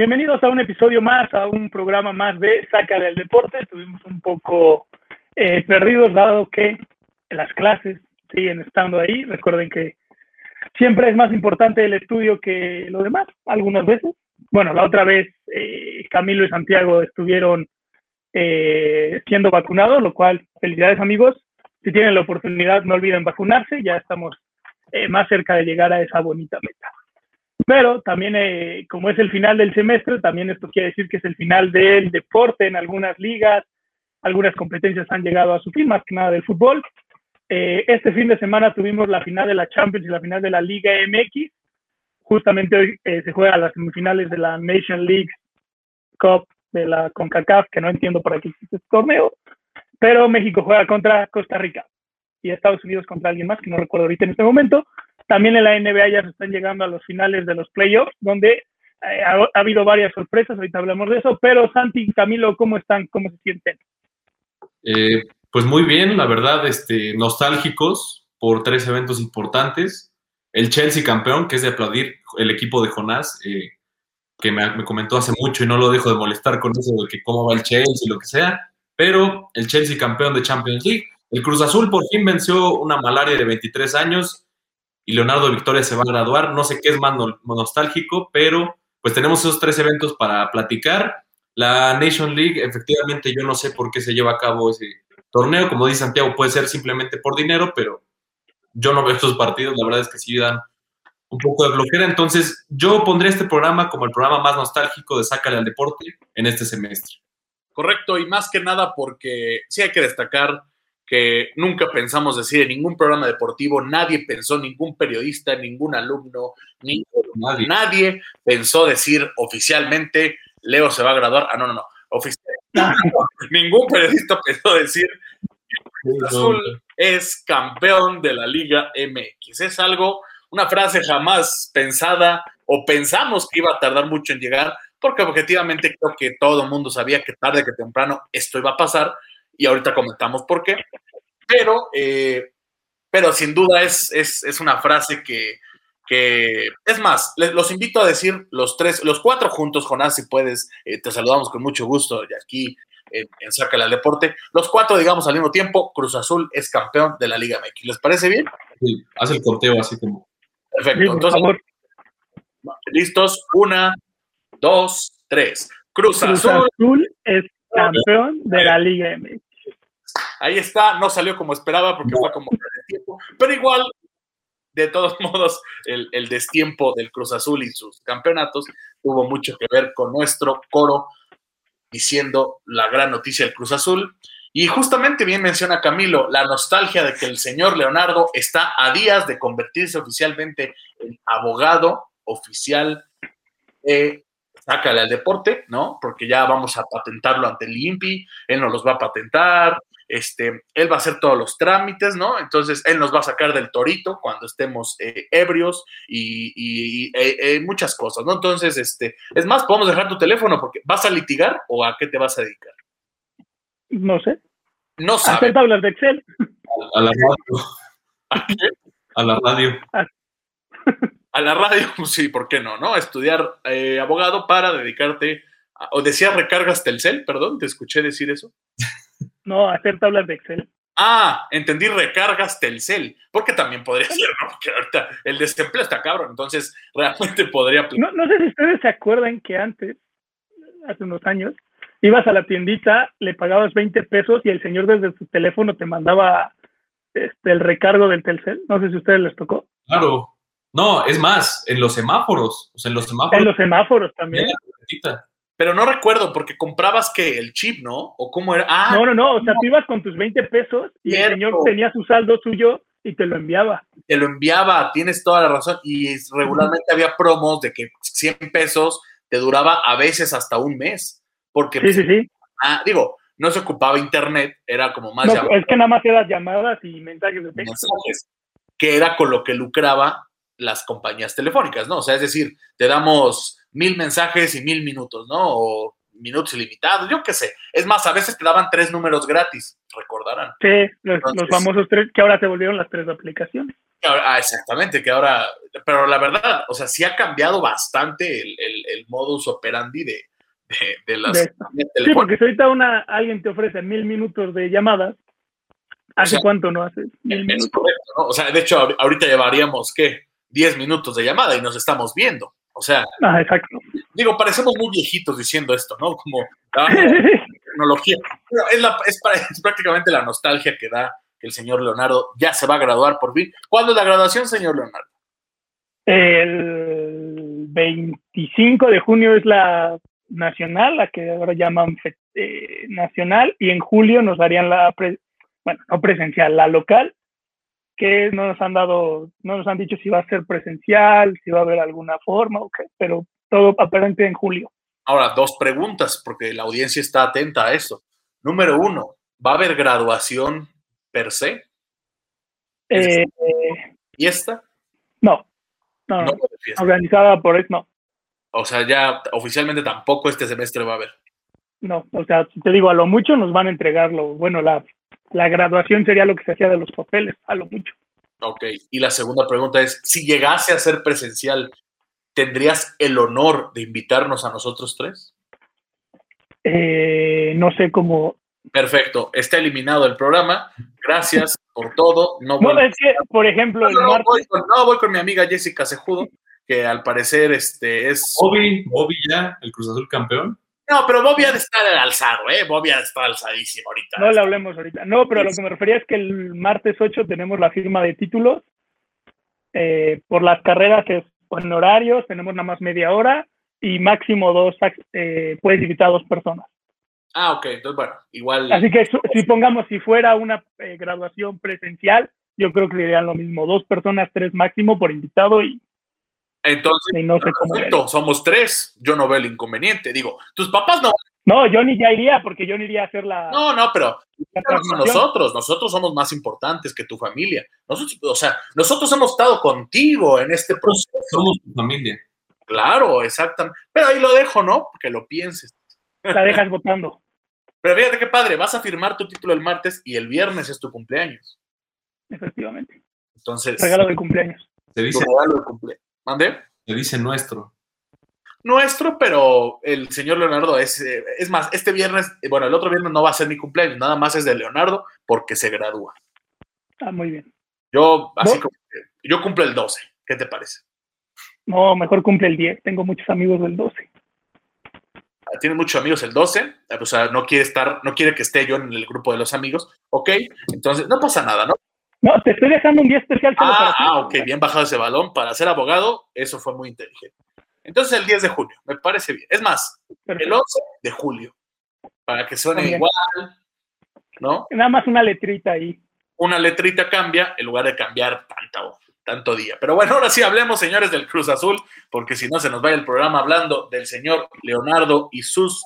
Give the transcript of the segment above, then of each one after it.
Bienvenidos a un episodio más, a un programa más de Saca del Deporte. Estuvimos un poco eh, perdidos dado que las clases siguen estando ahí. Recuerden que siempre es más importante el estudio que lo demás, algunas veces. Bueno, la otra vez eh, Camilo y Santiago estuvieron eh, siendo vacunados, lo cual, felicidades amigos. Si tienen la oportunidad, no olviden vacunarse. Ya estamos más cerca de llegar a esa bonita meta. Pero también, eh, como es el final del semestre, también esto quiere decir que es el final del deporte en algunas ligas, algunas competencias han llegado a su fin, más que nada del fútbol. Eh, este fin de semana tuvimos la final de la Champions y la final de la Liga MX. Justamente hoy eh, se juega las semifinales de la Nation League Cup de la CONCACAF, que no entiendo para qué existe este torneo, pero México juega contra Costa Rica y Estados Unidos contra alguien más que no recuerdo ahorita en este momento. También en la NBA ya se están llegando a los finales de los playoffs, donde eh, ha, habido varias sorpresas, ahorita hablamos de eso, pero Santi y Camilo, ¿cómo están? ¿Cómo se sienten? Eh, pues muy bien, la verdad, este, nostálgicos por tres eventos importantes. El Chelsea campeón, que es de aplaudir, el equipo de Jonás, eh, que me, me, comentó hace mucho y no lo dejo de molestar con eso de que cómo va el Chelsea y lo que sea, pero el Chelsea campeón de Champions League. El Cruz Azul por fin venció una malaria de 23 años y Leonardo Victoria se va a graduar. No sé qué es más nostálgico, pero pues tenemos esos tres eventos para platicar. La Nation League, efectivamente, yo no sé por qué se lleva a cabo ese torneo. Como dice Santiago, puede ser simplemente por dinero, pero yo no veo estos partidos. La verdad es que sí dan un poco de bloquera. Entonces, yo pondré este programa como el programa más nostálgico de Sácale al Deporte en este semestre. Correcto, y más que nada porque sí hay que destacar que nunca pensamos decir en ningún programa deportivo, nadie pensó, ningún periodista, ningún alumno, nadie. nadie. pensó decir oficialmente, Leo se va a graduar. Ah, no, no, no, oficial. ningún periodista pensó decir, Cruz Azul es campeón de la Liga MX. Es algo, una frase jamás pensada o pensamos que iba a tardar mucho en llegar, porque objetivamente creo que todo el mundo sabía que tarde que temprano esto iba a pasar y ahorita comentamos por qué. Pero, eh, pero sin duda es, es, una frase que, es más, los invito a decir los tres, los cuatro juntos, Jonás, si puedes, eh, te saludamos con mucho gusto y aquí en, en Sácala al Deporte. Los cuatro, digamos al mismo tiempo, Cruz Azul es campeón de la Liga MX. ¿Les parece bien? Sí, haz el conteo así como. Perfecto. Entonces, listos, una, dos, tres. Cruz, Azul es campeón de la Liga MX. Ahí está, no salió como esperaba porque fue como tiempo, pero igual, de todos modos, el, destiempo del Cruz Azul y sus campeonatos tuvo mucho que ver con nuestro coro diciendo la gran noticia del Cruz Azul. Y justamente bien menciona Camilo, la nostalgia de que el señor Leonardo está a días de convertirse oficialmente en abogado oficial de Sácale al deporte, ¿no? Porque ya vamos a patentarlo ante el INPI, él nos los va a patentar, este, él va a hacer todos los trámites, ¿no? Entonces, él nos va a sacar del torito cuando estemos eh, ebrios y, eh, eh, muchas cosas, ¿no? Entonces, este, es más, podemos dejar tu teléfono porque ¿vas a litigar o a qué te vas a dedicar? No sé. No sabes. Hacer tablas de Excel. A la radio. ¿A qué? A la radio. A la radio, sí, ¿por qué no? ¿No? Estudiar abogado para dedicarte, o decía recargas Telcel, perdón, te escuché decir eso. No, hacer tablas de Excel. Ah, entendí, recargas Telcel, porque también podría ser, ¿no? Porque ahorita el desempleo está cabrón, entonces realmente podría... No, no sé si ustedes se acuerdan que antes, hace unos años, ibas a la tiendita, le pagabas 20 pesos y el señor desde su teléfono te mandaba este, el recargo del Telcel. No sé si a ustedes les tocó. Claro. No, es más, en los semáforos. O sea, en los semáforos. En los semáforos también. Pero no recuerdo, porque comprabas que el chip, ¿no? ¿O cómo era? Ah, no, no, no. O sea, tú ibas con tus 20 pesos y el señor tenía su saldo suyo y te lo enviaba. Te lo enviaba, tienes toda la razón. Y regularmente había promos de que 100 pesos te duraba a veces hasta un mes. Porque, sí, sí, sí. Ah, digo, no se ocupaba internet, era como más. No, es que nada más eran llamadas y mensajes de texto. que era con lo que lucraba las compañías telefónicas, ¿no? O sea, es decir, te damos mil mensajes y mil minutos, ¿no? O minutos ilimitados, yo qué sé. Es más, a veces te daban tres números gratis, recordarán. Sí, los, famosos tres, que ahora se volvieron las tres aplicaciones. Ah, exactamente, que ahora, pero la verdad, o sea, sí ha cambiado bastante el, el, el modus operandi de, de, de las... De. Sí, porque si ahorita una, alguien te ofrece mil minutos de llamadas, ¿hace sea, cuánto no haces? Mil minutos. correcto, ¿no? O sea, de hecho, ahor- ahorita llevaríamos, ¿qué? 10 minutos de llamada y nos estamos viendo. O sea, Ah, exacto. digo, parecemos muy viejitos diciendo esto, ¿no? Como ah, tecnología. Pero es, la- es para- es prácticamente la nostalgia que da que el señor Leonardo ya se va a graduar por fin. ¿Cuándo es la graduación, señor Leonardo? El 25 de junio es la nacional, la que ahora llaman eh, nacional, y en julio nos harían la, bueno, no presencial, la local, que no nos han dado, no nos han dicho si va a ser presencial, si va a haber alguna forma, o qué, pero todo aparente en julio. Ahora, dos preguntas, porque la audiencia está atenta a eso. Número uno, ¿va a haber graduación per se? Eh, ¿Y esta? no, no, No fiesta. organizada por eso, no, O sea, ya oficialmente tampoco este semestre va a haber. no, o sea, te digo, a lo mucho nos van a entregar lo, bueno, la, la graduación sería lo que se hacía de los papeles, a lo mucho. Ok. Y la segunda pregunta es, si llegase a ser presencial, ¿tendrías el honor de invitarnos a nosotros tres? Eh, no sé cómo, Perfecto. Está eliminado el programa. Gracias por todo. No No, voy, es que, por ejemplo, el no, no, martes, voy con, no, voy con mi amiga Jessica Cejudo, que al parecer este, es... Bobby, Bobby ya, el Cruz Azul campeón. No, pero Bobby ha de estar alzado, ¿eh? Bobby ha de estar alzadísimo ahorita. no le hablemos ahorita. No, pero a lo que me refería es que el martes 8 tenemos la firma de títulos. Eh, por las carreras es en horarios, tenemos nada más media hora y máximo dos, eh, puedes invitar a dos personas. Ah, ok. Entonces, bueno, igual... Así que si pongamos, si fuera una eh, graduación presencial, yo creo que serían lo mismo, dos personas, tres máximo por invitado y, Entonces, no sé perfecto, somos tres. Yo no veo el inconveniente. Digo, tus papás no. No, Johnny ya iría porque Johnny iría a hacer la, No, no, pero nosotros, nosotros somos más importantes que tu familia. Nosotros, o sea, nosotros hemos estado contigo en este proceso. Somos tu familia. Claro, exactamente. Pero ahí lo dejo, ¿no? Que lo pienses. La dejas votando. Pero fíjate qué padre, vas a firmar tu título el martes y el viernes es tu cumpleaños. Efectivamente. Entonces, Regalo de cumpleaños. Se dice, regalo de cumple. ¿Mande? se dice nuestro. Nuestro, pero el señor Leonardo es, eh, es más, este viernes, eh, bueno, el otro viernes no va a ser mi cumpleaños, nada más es de Leonardo porque se gradúa. Ah, muy bien. Yo, así ¿No? como yo cumplo el 12, ¿qué te parece? No, mejor cumple el 10. Tengo muchos amigos del 12. tiene muchos amigos el 12, eh, o sea, no quiere estar, no quiere que esté yo en el grupo de los amigos, ok, entonces no pasa nada, ¿no? No, te estoy dejando un día especial solo Ah, para ah, ok, bien bajado ese balón, para ser abogado, eso fue muy inteligente. Entonces el 10 de junio, me parece bien. Es más, el Perfecto. 11 de julio, para que suene igual, ¿no? Nada más una letrita ahí. Una letrita cambia en lugar de cambiar tanto, tanto día. Pero bueno, ahora sí hablemos, señores del Cruz Azul, porque si no se nos va el programa hablando del señor Leonardo y sus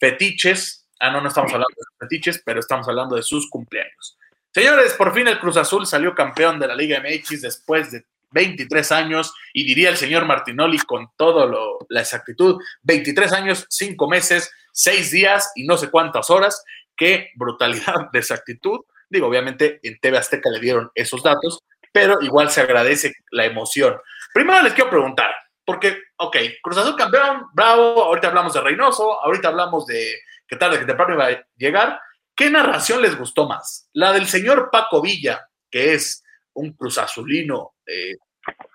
fetiches. Ah, no, no estamos hablando de sus fetiches, pero estamos hablando de sus cumpleaños. Señores, por fin el Cruz Azul salió campeón de la Liga MX después de 23 años, y diría el señor Martinoli con toda la exactitud, 23 años, 5 meses, 6 días y no sé cuántas horas. Qué brutalidad de exactitud. Digo, obviamente en TV Azteca le dieron esos datos, pero igual se agradece la emoción. Primero les quiero preguntar, porque, ok, Cruz Azul campeón, bravo, ahorita hablamos de Reynoso, ahorita hablamos de que tarde que temprano iba a llegar. ¿Qué narración les gustó más? ¿La del señor Paco Villa, que es un Cruz Azulino eh,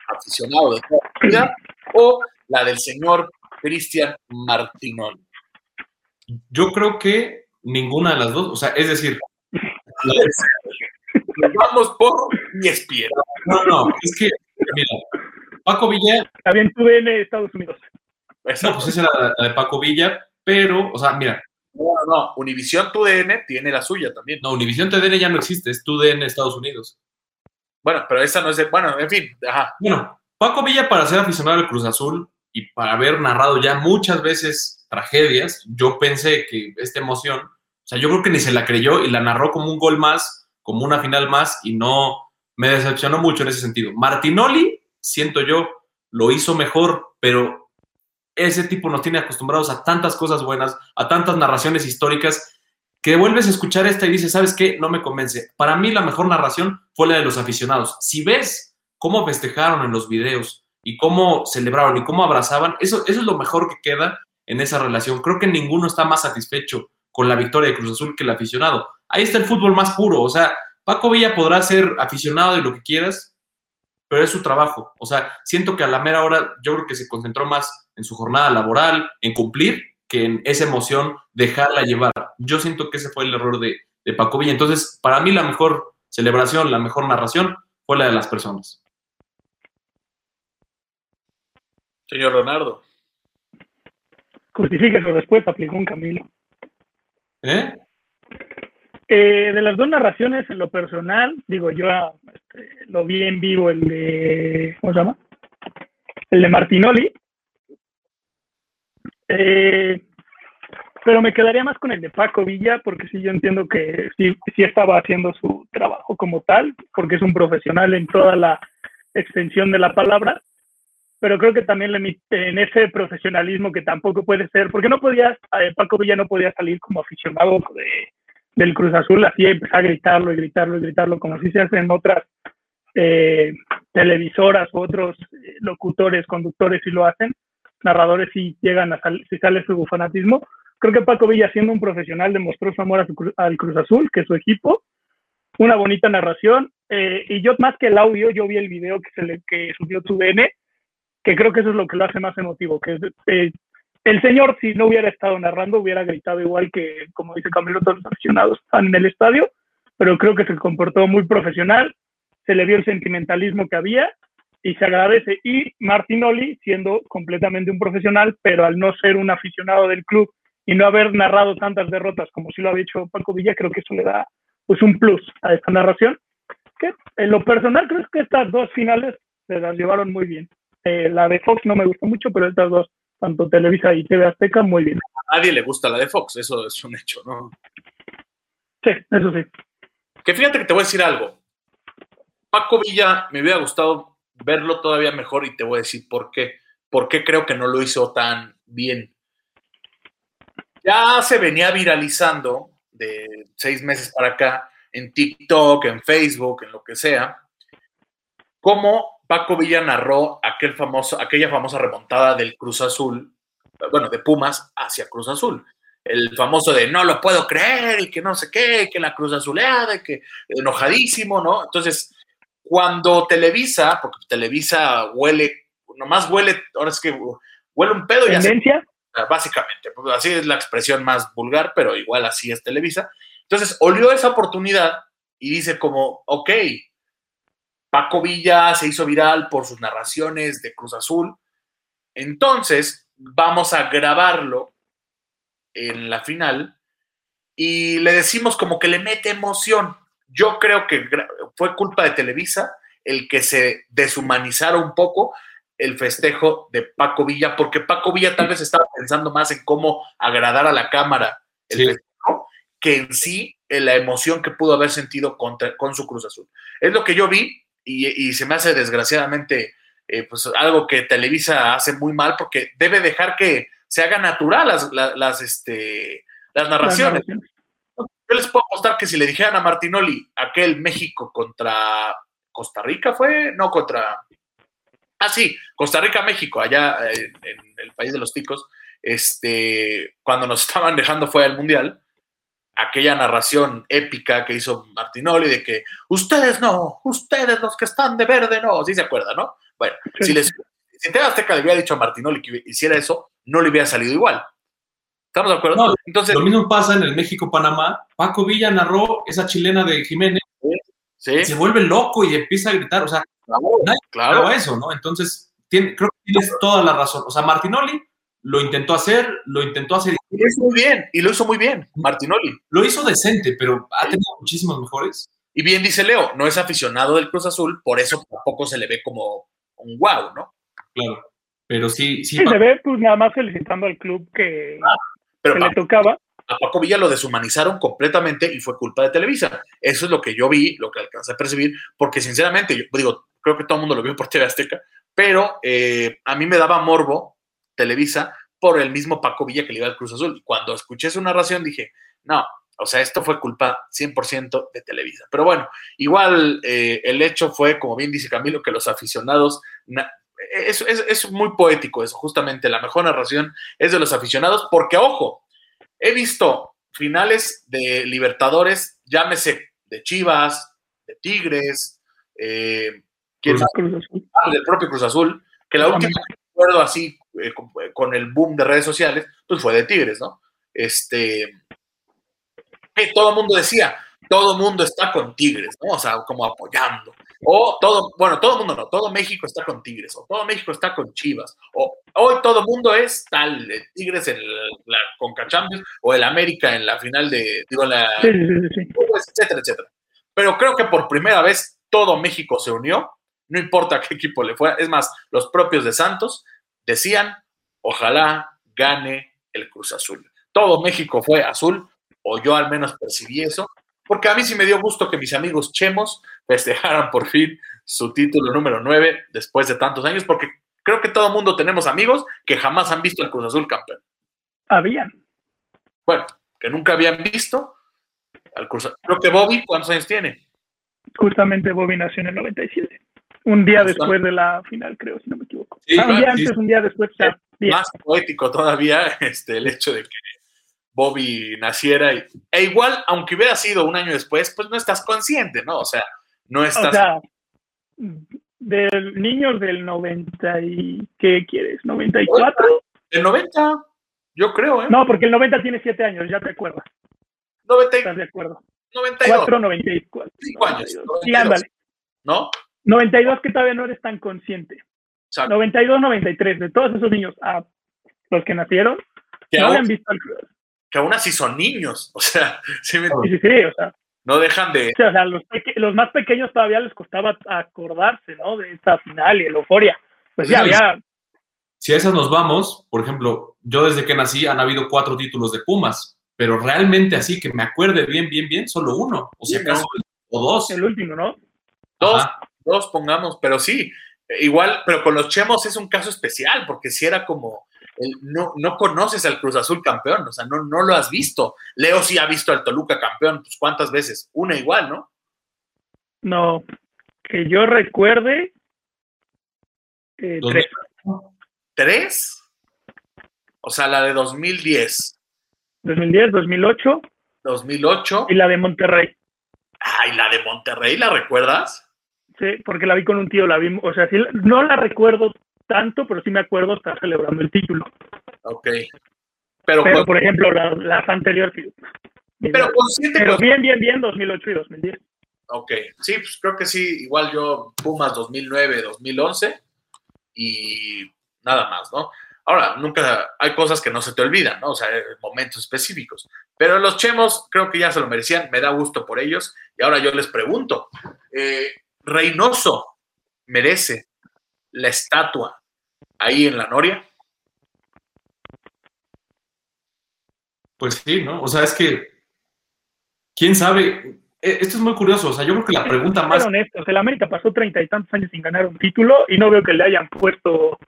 aficionado de toda la vida, o la del señor Cristian Martinón? Yo creo que ninguna de las dos, o sea, es decir, Nos vamos por mi espía. no, no, es que, mira, Paco Villa, Está bien, tú en Estados Unidos. no, pues esa era la, la de Paco Villa, pero, o sea, mira, No, no. Univisión TUDN tiene la suya también. no, Univision TDN ya no existe, es TUDN Estados Unidos. Bueno, pero esa no es de. Bueno, en fin, ajá. Bueno, Paco Villa para ser aficionado al Cruz Azul y para haber narrado ya muchas veces tragedias, yo pensé que esta emoción, o sea, yo creo que ni se la creyó y la narró como un gol más, como una final más y no me decepcionó mucho en ese sentido. Martinoli, siento yo, lo hizo mejor, pero ese tipo nos tiene acostumbrados a tantas cosas buenas, a tantas narraciones históricas, que vuelves a escuchar esta y dices, ¿sabes qué? No me convence. Para mí la mejor narración fue la de los aficionados. Si ves cómo festejaron en los videos y cómo celebraron y cómo abrazaban, eso, eso es lo mejor que queda en esa relación. Creo que ninguno está más satisfecho con la victoria de Cruz Azul que el aficionado. Ahí está el fútbol más puro. O sea, Paco Villa podrá ser aficionado de lo que quieras, pero es su trabajo. O sea, siento que a la mera hora yo creo que se concentró más en su jornada laboral, en cumplir, que en esa emoción dejarla llevar. Yo siento que ese fue el error de, de Paco Villa. Entonces, para mí la mejor celebración, la mejor narración fue la de las personas. Señor Leonardo. Justifique su respuesta, aplicó un Camilo. ¿Eh? Eh, de las dos narraciones, en lo personal, digo, yo este, lo vi en vivo el de, ¿cómo se llama? El de Martinoli. Eh, pero me quedaría más con el de Paco Villa, porque sí, yo entiendo que sí, sí estaba haciendo su trabajo como tal, porque es un profesional en toda la extensión de la palabra, pero creo que también le, en ese profesionalismo que tampoco puede ser, porque no podía, eh, Paco Villa no podía salir como aficionado de, del Cruz Azul, así empezar a gritarlo y gritarlo y gritarlo, como si se hace en otras eh, televisoras u otros eh, locutores, conductores si lo hacen, narradores si llegan a salir, si sale su fanatismo, Creo que Paco Villa, siendo un profesional, demostró su amor al Cruz Azul, que es su equipo. Una bonita narración. Eh, y yo, más que el audio, yo vi el video que, se le, que subió TUDN, que creo que eso es lo que lo hace más emotivo. Que eh, el señor, si no hubiera estado narrando, hubiera gritado igual que, como dice Camilo, todos los aficionados están en el estadio, pero creo que se comportó muy profesional, se le vio el sentimentalismo que había y se agradece. Y Martinoli, siendo completamente un profesional, pero al no ser un aficionado del club y no haber narrado tantas derrotas como si lo había hecho Paco Villa, creo que eso le da pues un plus a esta narración. Que en lo personal creo que estas dos finales se las llevaron muy bien. Eh, la de Fox no me gustó mucho, pero estas dos, tanto Televisa y TV Azteca, muy bien. A nadie le gusta la de Fox, eso es un hecho, ¿no? Sí, eso sí. Que fíjate que te voy a decir algo. Paco Villa me hubiera gustado verlo todavía mejor y te voy a decir por qué. ¿Por qué creo que no lo hizo tan bien? ya se venía viralizando de seis meses para acá en TikTok, en Facebook, en lo que sea, cómo Paco Villa narró aquel famoso, aquella famosa remontada del Cruz Azul, bueno, de Pumas hacia Cruz Azul. El famoso de no lo puedo creer y que no sé qué, que la Cruz Azuleada, que enojadísimo, ¿no? Entonces, cuando Televisa, porque Televisa huele, nomás huele, ahora es que huele un pedo y ¿Tendencia? básicamente. Pues, así es la expresión más vulgar, pero igual así es Televisa. Entonces, olió esa oportunidad y dice como, ok, Paco Villa se hizo viral por sus narraciones de Cruz Azul, entonces vamos a grabarlo en la final y le decimos como que le mete emoción. Yo creo que fue culpa de Televisa el que se deshumanizara un poco el festejo de Paco Villa, porque Paco Villa tal vez estaba pensando más en cómo agradar a la cámara el festejo que en sí en la emoción que pudo haber sentido contra, con su Cruz Azul. Es lo que yo vi y, se me hace desgraciadamente eh, pues algo que Televisa hace muy mal porque debe dejar que se haga natural las, las, este, las narraciones. Yo les puedo apostar que si le dijeran a Martinoli aquel México contra Costa Rica fue, no contra Ah, sí, Costa Rica, México, allá en, el país de los ticos, este, cuando nos estaban dejando fuera del Mundial, aquella narración épica que hizo Martinoli de que ustedes no, ustedes los que están de verde no, sí se acuerda, ¿no? Bueno, si les si Azteca le hubiera dicho a Martinoli que hiciera eso, no le hubiera salido igual. ¿Estamos de acuerdo? Entonces, lo mismo pasa en el México-Panamá. Paco Villa narró esa chilena de Jiménez. ¿Sí? Se vuelve loco y empieza a gritar. O sea, Claro, eso, ¿no? Entonces, creo que tienes toda la razón. O sea, Martinoli lo intentó hacer, lo intentó hacer. Y lo hizo muy bien, y lo hizo muy bien, Martinoli. Lo hizo decente, pero ha tenido muchísimos mejores. Y bien dice Leo, no es aficionado del Cruz Azul, por eso tampoco se le ve como un wow, ¿no? Claro, pero sí. Sí, sí se ve pues nada más felicitando al club que, pero le tocaba a Paco Villa lo deshumanizaron completamente y fue culpa de Televisa. Eso es lo que yo vi, lo que alcancé a percibir, porque sinceramente, yo digo, creo que todo el mundo lo vio por TV Azteca, pero eh, a mí me daba morbo Televisa por el mismo Paco Villa que le iba al Cruz Azul. Cuando escuché su narración dije, no, O sea, esto fue culpa 100% de Televisa. Pero bueno, igual eh, el hecho fue, como bien dice Camilo, que los aficionados, es, es, muy poético eso, justamente la mejor narración es de los aficionados, porque ojo, he visto finales de Libertadores, llámese de Chivas, de Tigres, eh, ah, del propio Cruz Azul, que la última que recuerdo así eh, con, el boom de redes sociales, pues fue de Tigres, ¿no? Este, que todo el mundo decía, todo el mundo está con Tigres, ¿no? O sea, como apoyando. O todo, bueno, todo el mundo no, todo México está con Tigres, o todo México está con Chivas, o hoy todo el mundo es tal, Tigres en la Conca Champions, o el América en la final de, digo, la, etcétera, etcétera. Pero creo que por primera vez todo México se unió, no importa qué equipo le fue, es más, los propios de Santos decían, ojalá gane el Cruz Azul. Todo México fue azul, o yo al menos percibí eso, porque a mí sí me dio gusto que mis amigos chemos festejaran por fin su título número 9 después de tantos años, porque creo que todo el mundo tenemos amigos que jamás han visto el Cruz Azul campeón. Habían. Bueno, que nunca habían visto al Cruz Azul. Creo que Bobby, ¿cuántos años tiene? Justamente Bobby nació en el 97. Un día después de la final, creo, si no me equivoco. Ah, un día antes, un día después. Más poético todavía este, el hecho de que Bobby naciera. e igual, aunque hubiera sido un año después, pues no estás consciente, ¿no? O sea, no estás... O sea, del niños del 90 y... ¿Qué quieres? ¿94? El 90, yo creo, ¿eh? No, porque el 90 tiene 7 años, ya te acuerdas. 90... ¿Estás de acuerdo? 92. 4, 94. 5 años. Sí, ándale. ¿No? 92 que todavía no eres tan consciente. Exacto. 92, 93, de todos esos niños a los que nacieron, no habían visto al que aún así son niños, o sea, sí, sí, sí, o sea, no dejan de... o sea, los, los, más pequeños todavía les costaba acordarse, ¿no? De esta final y el euforia. Pues ya había... Si a esas nos vamos, por ejemplo, yo desde que nací han habido cuatro títulos de Pumas, pero realmente así que me acuerde bien, bien, bien, solo uno, o sea, acaso, o dos. El último, ¿no? Dos, dos pongamos, pero sí, igual, pero con los Chemos es un caso especial, porque si era como no, no conoces al Cruz Azul campeón, o sea, no, no lo has visto. Leo sí ha visto al Toluca campeón, pues ¿cuántas veces? Una igual, ¿no? No, que yo recuerde, eh, tres. ¿Tres? O sea, la de 2010. 2010, 2008. 2008. Y la de Monterrey. Ay, la de Monterrey, ¿la recuerdas? Sí, porque la vi con un tío, la vi, o sea, sí, no la recuerdo tanto, pero sí me acuerdo estar celebrando el título. Ok. Pero, por ejemplo, las, las anteriores. Pero, pero bien, bien, bien, 2008 y 2010. Ok, sí, pues creo que sí, igual yo Pumas 2009, 2011 y nada más, ¿no? Ahora, nunca hay cosas que no se te olvidan, ¿no? O sea, momentos específicos. Pero los chemos creo que ya se lo merecían, me da gusto por ellos. Y ahora yo les pregunto, eh, ¿Reynoso merece la estatua ahí en la Noria? Pues sí, ¿no? O sea, es que, ¿quién sabe? E, esto es muy curioso, o sea, yo creo que la pregunta más... Honestos, el América pasó treinta y tantos años sin ganar un título y no veo que le hayan puesto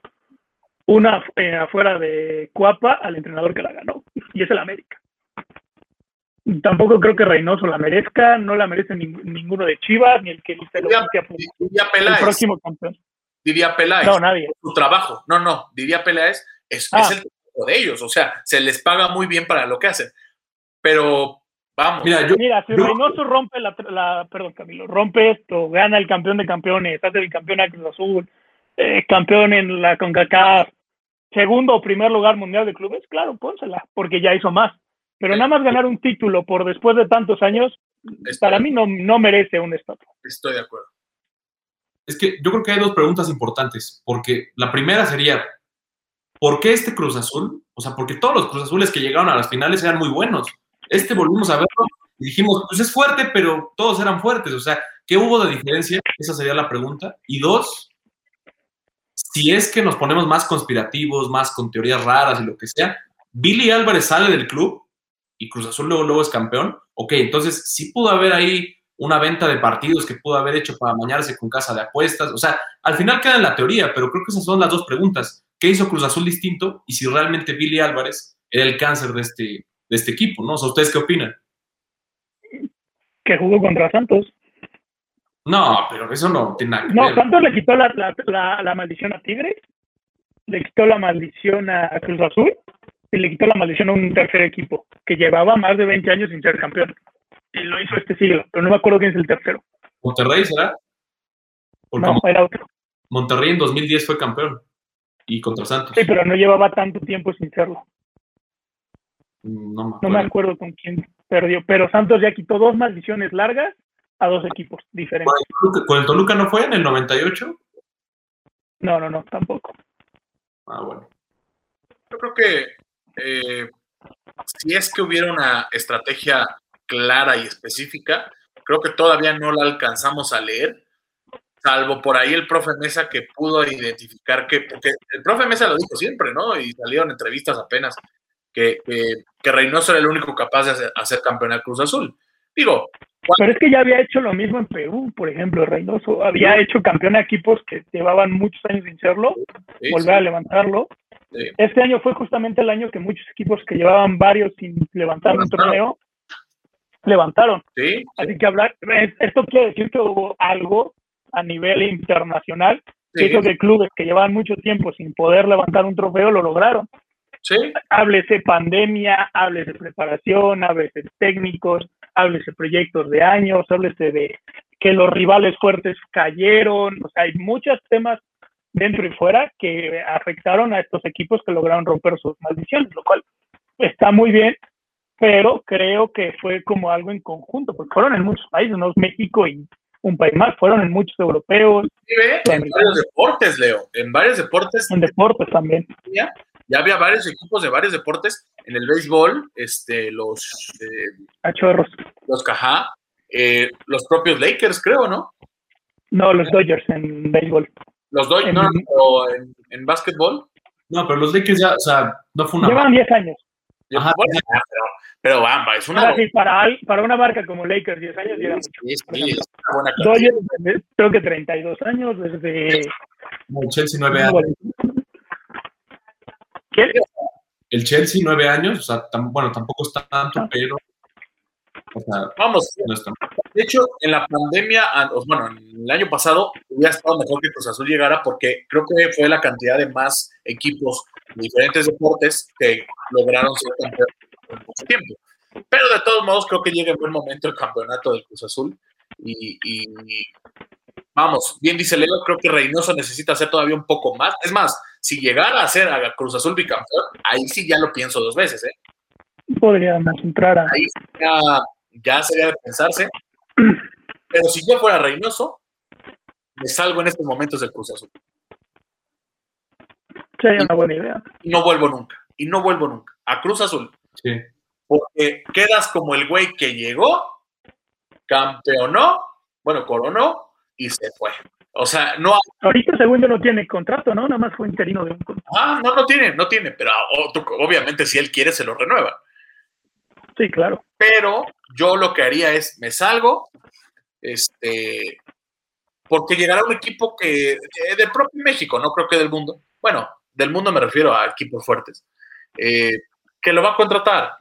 una eh, afuera de Cuapa al entrenador que la ganó, y es el América. Tampoco creo que Reynoso la merezca, no la merece ninguno de Chivas, ni el que se lo diría, el próximo campeón diría Peláez. No, nadie. Su trabajo. No, no, diría Peláez, es, es ah. el trabajo de ellos. O sea, se les paga muy bien para lo que hacen. Pero vamos. Mira, si Reynoso rompe la, perdón, Camilo, rompe esto, gana el campeón de campeones, hace el campeón de Cruz Azul, eh, campeón en la CONCACAF, segundo o primer lugar mundial de clubes, claro, pónsela, porque ya hizo más. Pero nada más ganar un título por después de tantos años, para mí no, no merece un estatua. Estoy de acuerdo es que yo creo que hay dos preguntas importantes, porque la primera sería, ¿por qué este Cruz Azul? O sea, porque todos los Cruz Azules que llegaron a las finales eran muy buenos. Este volvimos a verlo y dijimos, pues es fuerte, pero todos eran fuertes. O sea, ¿qué hubo de diferencia? Esa sería la pregunta. Y dos, si es que nos ponemos más conspirativos, más con teorías raras y lo que sea, Billy Álvarez sale del club y Cruz Azul luego, luego es campeón. Ok, entonces sí pudo haber ahí una venta de partidos que pudo haber hecho para bañarse con casa de apuestas. O sea, al final queda en la teoría, pero creo que esas son las dos preguntas. ¿Qué hizo Cruz Azul distinto? Y si realmente Billy Álvarez era el cáncer de este, de este equipo, ¿no? O sea, ¿ustedes qué opinan? Que jugó contra Santos. No, pero eso no tiene nada que No, ver. Santos le quitó la, la, la, la maldición a Tigres, le quitó la maldición a a Cruz Azul y le quitó la maldición a un tercer equipo que llevaba más de 20 años sin ser campeón. Y lo hizo este siglo, pero no me acuerdo quién es el tercero. Monterrey será. Porque No, era otro. Monterrey en 2010 fue campeón. Y contra Santos. Sí, pero no llevaba tanto tiempo sin serlo. No me No me acuerdo. con quién perdió, pero Santos ya quitó dos maldiciones largas a dos equipos diferentes. Toluca- ¿Con el Toluca no fue en el 98? No, no, no, tampoco. Ah, bueno. Yo creo que eh, si es que hubiera una estrategia clara y específica, creo que todavía no la alcanzamos a leer, salvo por ahí el profe Mesa que pudo identificar que, porque el profe Mesa lo dijo siempre, ¿no? Y salieron entrevistas apenas, que, que, que Reynoso era el único capaz de hacer, hacer campeón al Cruz Azul. Digo, Pero es que ya había hecho lo mismo en Perú, por ejemplo, Reynoso. Había hecho campeón a equipos que llevaban muchos años sin serlo, sí, volver a levantarlo. Este año fue justamente el año que muchos equipos que llevaban varios sin levantar un torneo, levantaron. sí, Así que hablar, esto quiere decir que hubo algo a nivel internacional sí, que clubes que llevaban mucho tiempo sin poder levantar un trofeo lo lograron. sí, Háblese pandemia, háblese preparación, háblese técnicos, háblese proyectos de años, háblese de que los rivales fuertes cayeron. O sea, hay muchos temas dentro y fuera que afectaron a estos equipos que lograron romper sus maldiciones, lo cual está muy bien, pero creo que fue como algo en conjunto, porque fueron en muchos países, no es México y un país más, fueron en muchos europeos, Sí, ve, en varios deportes, Leo, en varios deportes en deportes también. ya, ya había varios equipos de varios deportes. En el béisbol, este, los, eh, A chorros. los Cajá, eh, los propios Lakers, creo, ¿no? No, los Dodgers en béisbol. Los Dodgers, En- no, no, pero en, en básquetbol. No, pero los Lakers ya, o sea, no fue una. Llevan 10 años. Ajá. Bueno, pero, pero bamba, es una, Ahora sí, para, para una marca como Lakers, 10 años, llevan mucho. sí, sí, es una buena. Dodgers, desde- creo que 32 años, desde... No, el Chelsea nueve años. ¿Qué? El Chelsea nueve años, o sea, tam- bueno, tampoco está tanto, Ah. pero. O sea, Vamos, no está. de hecho, en la pandemia, ah, bueno, en el año pasado hubiera estado mejor que Cruz Azul llegara porque creo que fue la cantidad de más equipos de diferentes deportes que lograron ser campeones en mucho tiempo. Pero de todos modos, creo que llega en buen momento el campeonato del Cruz Azul. Y, y vamos, bien dice Leo, creo que Reynoso necesita hacer todavía un poco más. Es más, si llegara a ser a Cruz Azul bicampeón, ahí sí ya lo pienso dos veces, ¿eh? Podríamos entrar a... Ahí ya, ya sería de pensarse. Pero si yo fuera Reynoso, me salgo en estos momentos del Cruz Azul. Sería una buena idea. Y no vuelvo nunca. Y no vuelvo nunca. A Cruz Azul. Sí. Porque quedas como el güey que llegó, campeonó, bueno, coronó y se fue. O sea, no, Ahorita, según yo, no tiene contrato, ¿no? Nada más fue interino de un contrato. ah, no, no tiene, no tiene. Pero obviamente si él quiere, se lo renueva. Sí, claro. pero yo lo que haría es, me salgo, este, porque llegará un equipo que, eh, del propio México, no creo que del mundo, bueno, del mundo me refiero a equipos fuertes, eh, que lo va a contratar.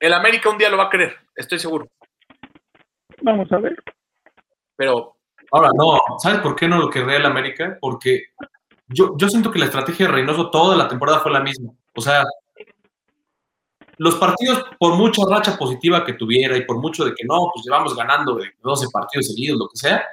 El América un día lo va a querer, estoy seguro, Vamos a ver. pero Ahora, no, ¿sabes por qué no lo querría el América? Porque yo, yo siento que la estrategia de Reynoso toda la temporada fue la misma. O sea, los partidos, por mucha racha positiva que tuviera y por mucho de que no, pues llevamos ganando de 12 partidos seguidos, lo que sea,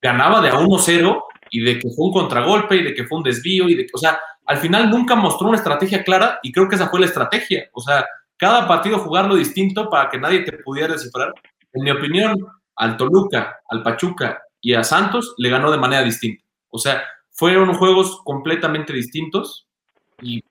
ganaba de a 1-0 y de que fue un contragolpe y de que fue un desvío y de que, o sea, al final nunca mostró una estrategia clara y creo que esa fue la estrategia. O sea, cada partido jugarlo distinto para que nadie te pudiera descifrar. En mi opinión, al Toluca, al Pachuca y a Santos le ganó de manera distinta. O sea, fueron juegos completamente distintos y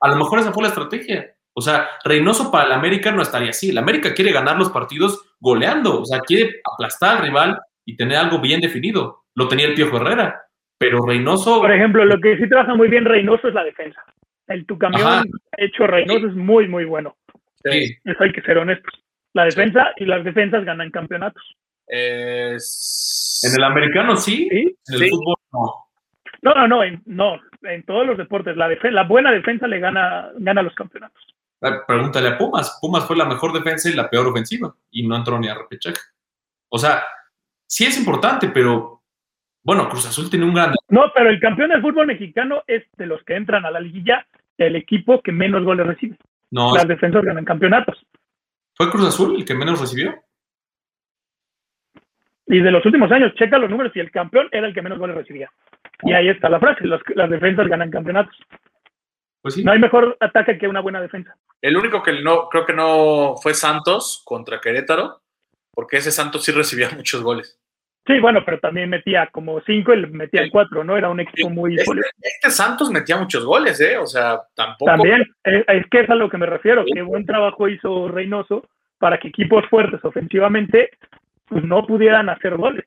a lo mejor esa fue la estrategia. O sea, Reynoso para el América no estaría así. El América quiere ganar los partidos goleando, o sea, quiere aplastar al rival y tener algo bien definido. Lo tenía el Piojo Herrera, pero Reynoso, Por ejemplo, lo que sí trabaja muy bien Reynoso es la defensa. El tu camión Ajá. hecho Reynoso es muy, muy bueno. sí, Eso hay que ser honestos. La defensa y las defensas ganan campeonatos. es- en el americano sí, ¿Sí? en el Sí. fútbol no. No, no, no, en, no. En todos los deportes, la, la buena defensa le gana, gana los campeonatos. Pregúntale a Pumas. Pumas fue la mejor defensa y la peor ofensiva y no entró ni a repechaje. O sea, sí es importante, pero bueno, Cruz Azul tiene un gran. No, pero el campeón del fútbol mexicano es de los que entran a la liguilla el equipo que menos goles recibe. No, Las defensas ganan campeonatos. ¿Fue Cruz Azul el que menos recibió? Y de los últimos años, checa los números y el campeón era el que menos goles recibía. Y ahí está la frase, los- las defensas ganan campeonatos. Pues sí. No hay mejor ataque que una buena defensa. El único que no, creo que no fue Santos contra Querétaro, porque ese Santos sí recibía muchos goles. Sí, bueno, pero también metía como cinco y le metían cuatro, ¿no? Era un equipo muy Este, este Santos metía muchos goles, ¿eh? O sea, tampoco. También, eh, es que es a lo que me refiero, que buen trabajo hizo Reynoso para que equipos fuertes ofensivamente pues, no pudieran hacer goles.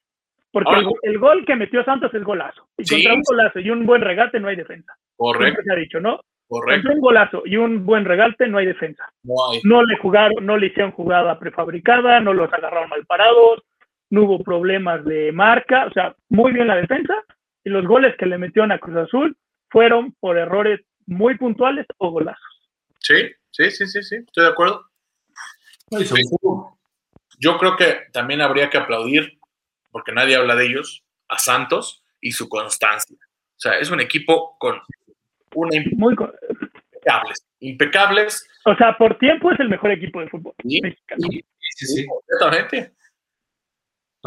Porque Ahora- el, el gol que metió Santos es golazo. Y Sí. contra un golazo y un buen regate no hay defensa. Correcto, Siempre se ha dicho, ¿no? correcto. Contra un golazo y un buen regate no hay defensa. No hay. No le jugaron, no le hicieron jugada prefabricada, no los agarraron mal parados, no hubo problemas de marca, o sea, muy bien la defensa. Y los goles que le metieron a Cruz Azul fueron por errores muy puntuales o golazos. Sí, sí, sí, sí, sí, estoy de acuerdo. Yo creo que también habría que aplaudir, porque nadie habla de ellos, a Santos y su constancia. O sea, es un equipo con una Muy, impecables, impecables, o sea, por tiempo es el mejor equipo de fútbol Sí, mexicano. sí, sí, sí. completamente.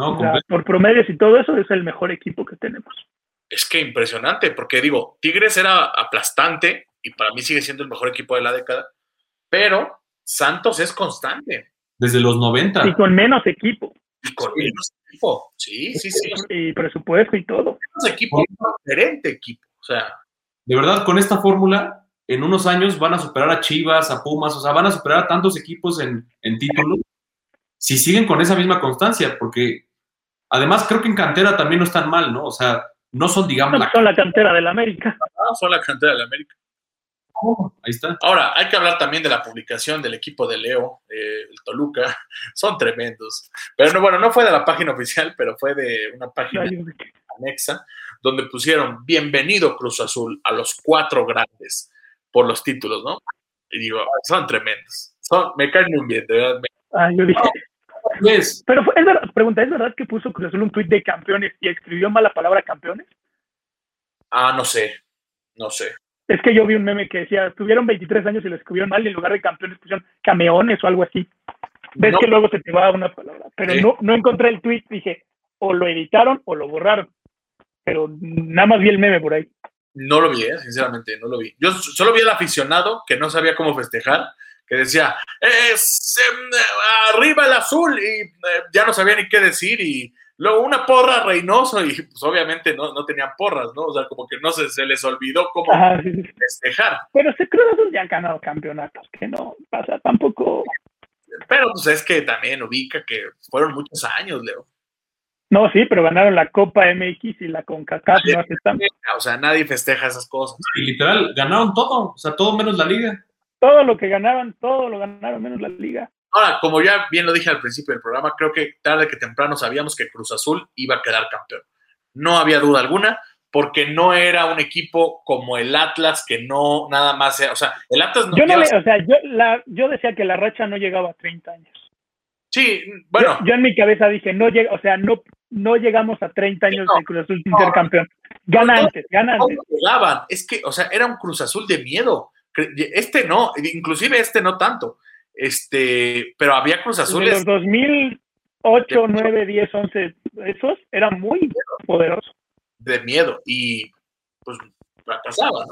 No, O sea, completo. por promedios y todo eso es el mejor equipo que tenemos. Es que impresionante, porque digo, Tigres era aplastante y para mí sigue siendo el mejor equipo de la década, pero Santos es constante Desde los 90. Y con menos equipo y con menos equipo. Sí, sí, sí. y presupuesto y todo. Menos equipo, diferente equipo. O sea, De verdad, con esta fórmula, en unos años van a superar a Chivas, a Pumas, o sea, van a superar a tantos equipos en, en títulos si siguen con esa misma constancia, porque además creo que en cantera también no están mal, ¿no? O sea, no son, digamos, la... Son la cantera del América. ah, son la cantera del América. Ahí está. Ahora, hay que hablar también de la publicación del equipo de Leo, eh, el Toluca. Son tremendos. Pero no, bueno, no fue de la página oficial, pero fue de una página anexa, donde pusieron bienvenido Cruz Azul a los cuatro grandes por los títulos, ¿no? Y digo, son tremendos. Son, me caen muy bien, de verdad. me- Ah, yo dije. Pero fue- es verdad, pregunta, ¿es verdad que puso Cruz Azul un tuit de campeones y escribió mal la palabra campeones? Ah, no sé, no sé. Es que yo vi un meme que decía, tuvieron 23 años y lo escribieron mal y en lugar de campeones pusieron cameones o algo así. Ves No, que luego se te va una palabra. Pero Sí. no, no encontré el tweet, dije, o lo editaron o lo borraron. Pero nada más vi el meme por ahí. no lo vi, eh, sinceramente, no lo vi. Yo solo vi al aficionado que no sabía cómo festejar, que decía, "Es, em, arriba el azul, y eh, ya no sabía ni qué decir, y luego una porra Reynoso, y pues obviamente no, no tenían porras, ¿no? O sea, como que no se, se les olvidó cómo Ajá, sí. festejar. Pero se Cruz Azul ya ha ganado campeonatos, que no pasa tampoco. Pero pues es que también ubica que fueron muchos años, Leo. No, sí, pero ganaron la Copa MX y la CONCACAF no hace tanto. O sea, nadie festeja esas cosas. y literal, ganaron todo, o sea, todo menos la liga. Todo lo que ganaban, todo lo ganaron menos la liga. Ahora, como ya bien lo dije al principio del programa, creo que tarde que temprano sabíamos que Cruz Azul iba a quedar campeón. No había duda alguna, porque no era un equipo como el Atlas, que no nada más, sea- o sea, el Atlas no Yo no le, o sea, yo, la, yo decía que la racha no llegaba a 30 años. Sí, bueno, Yo, yo en mi cabeza dije, no llega, o sea, no, no llegamos a 30 años No, de Cruz Azul sin no. ser campeón. Gana antes, gana no antes. llegaban. Es que, o sea, era un Cruz Azul de miedo. Este no, inclusive este no tanto. Este, pero había Cruz De Azules los 2008, 9, 10, 11, esos era muy poderoso. de miedo y pues fracasaban.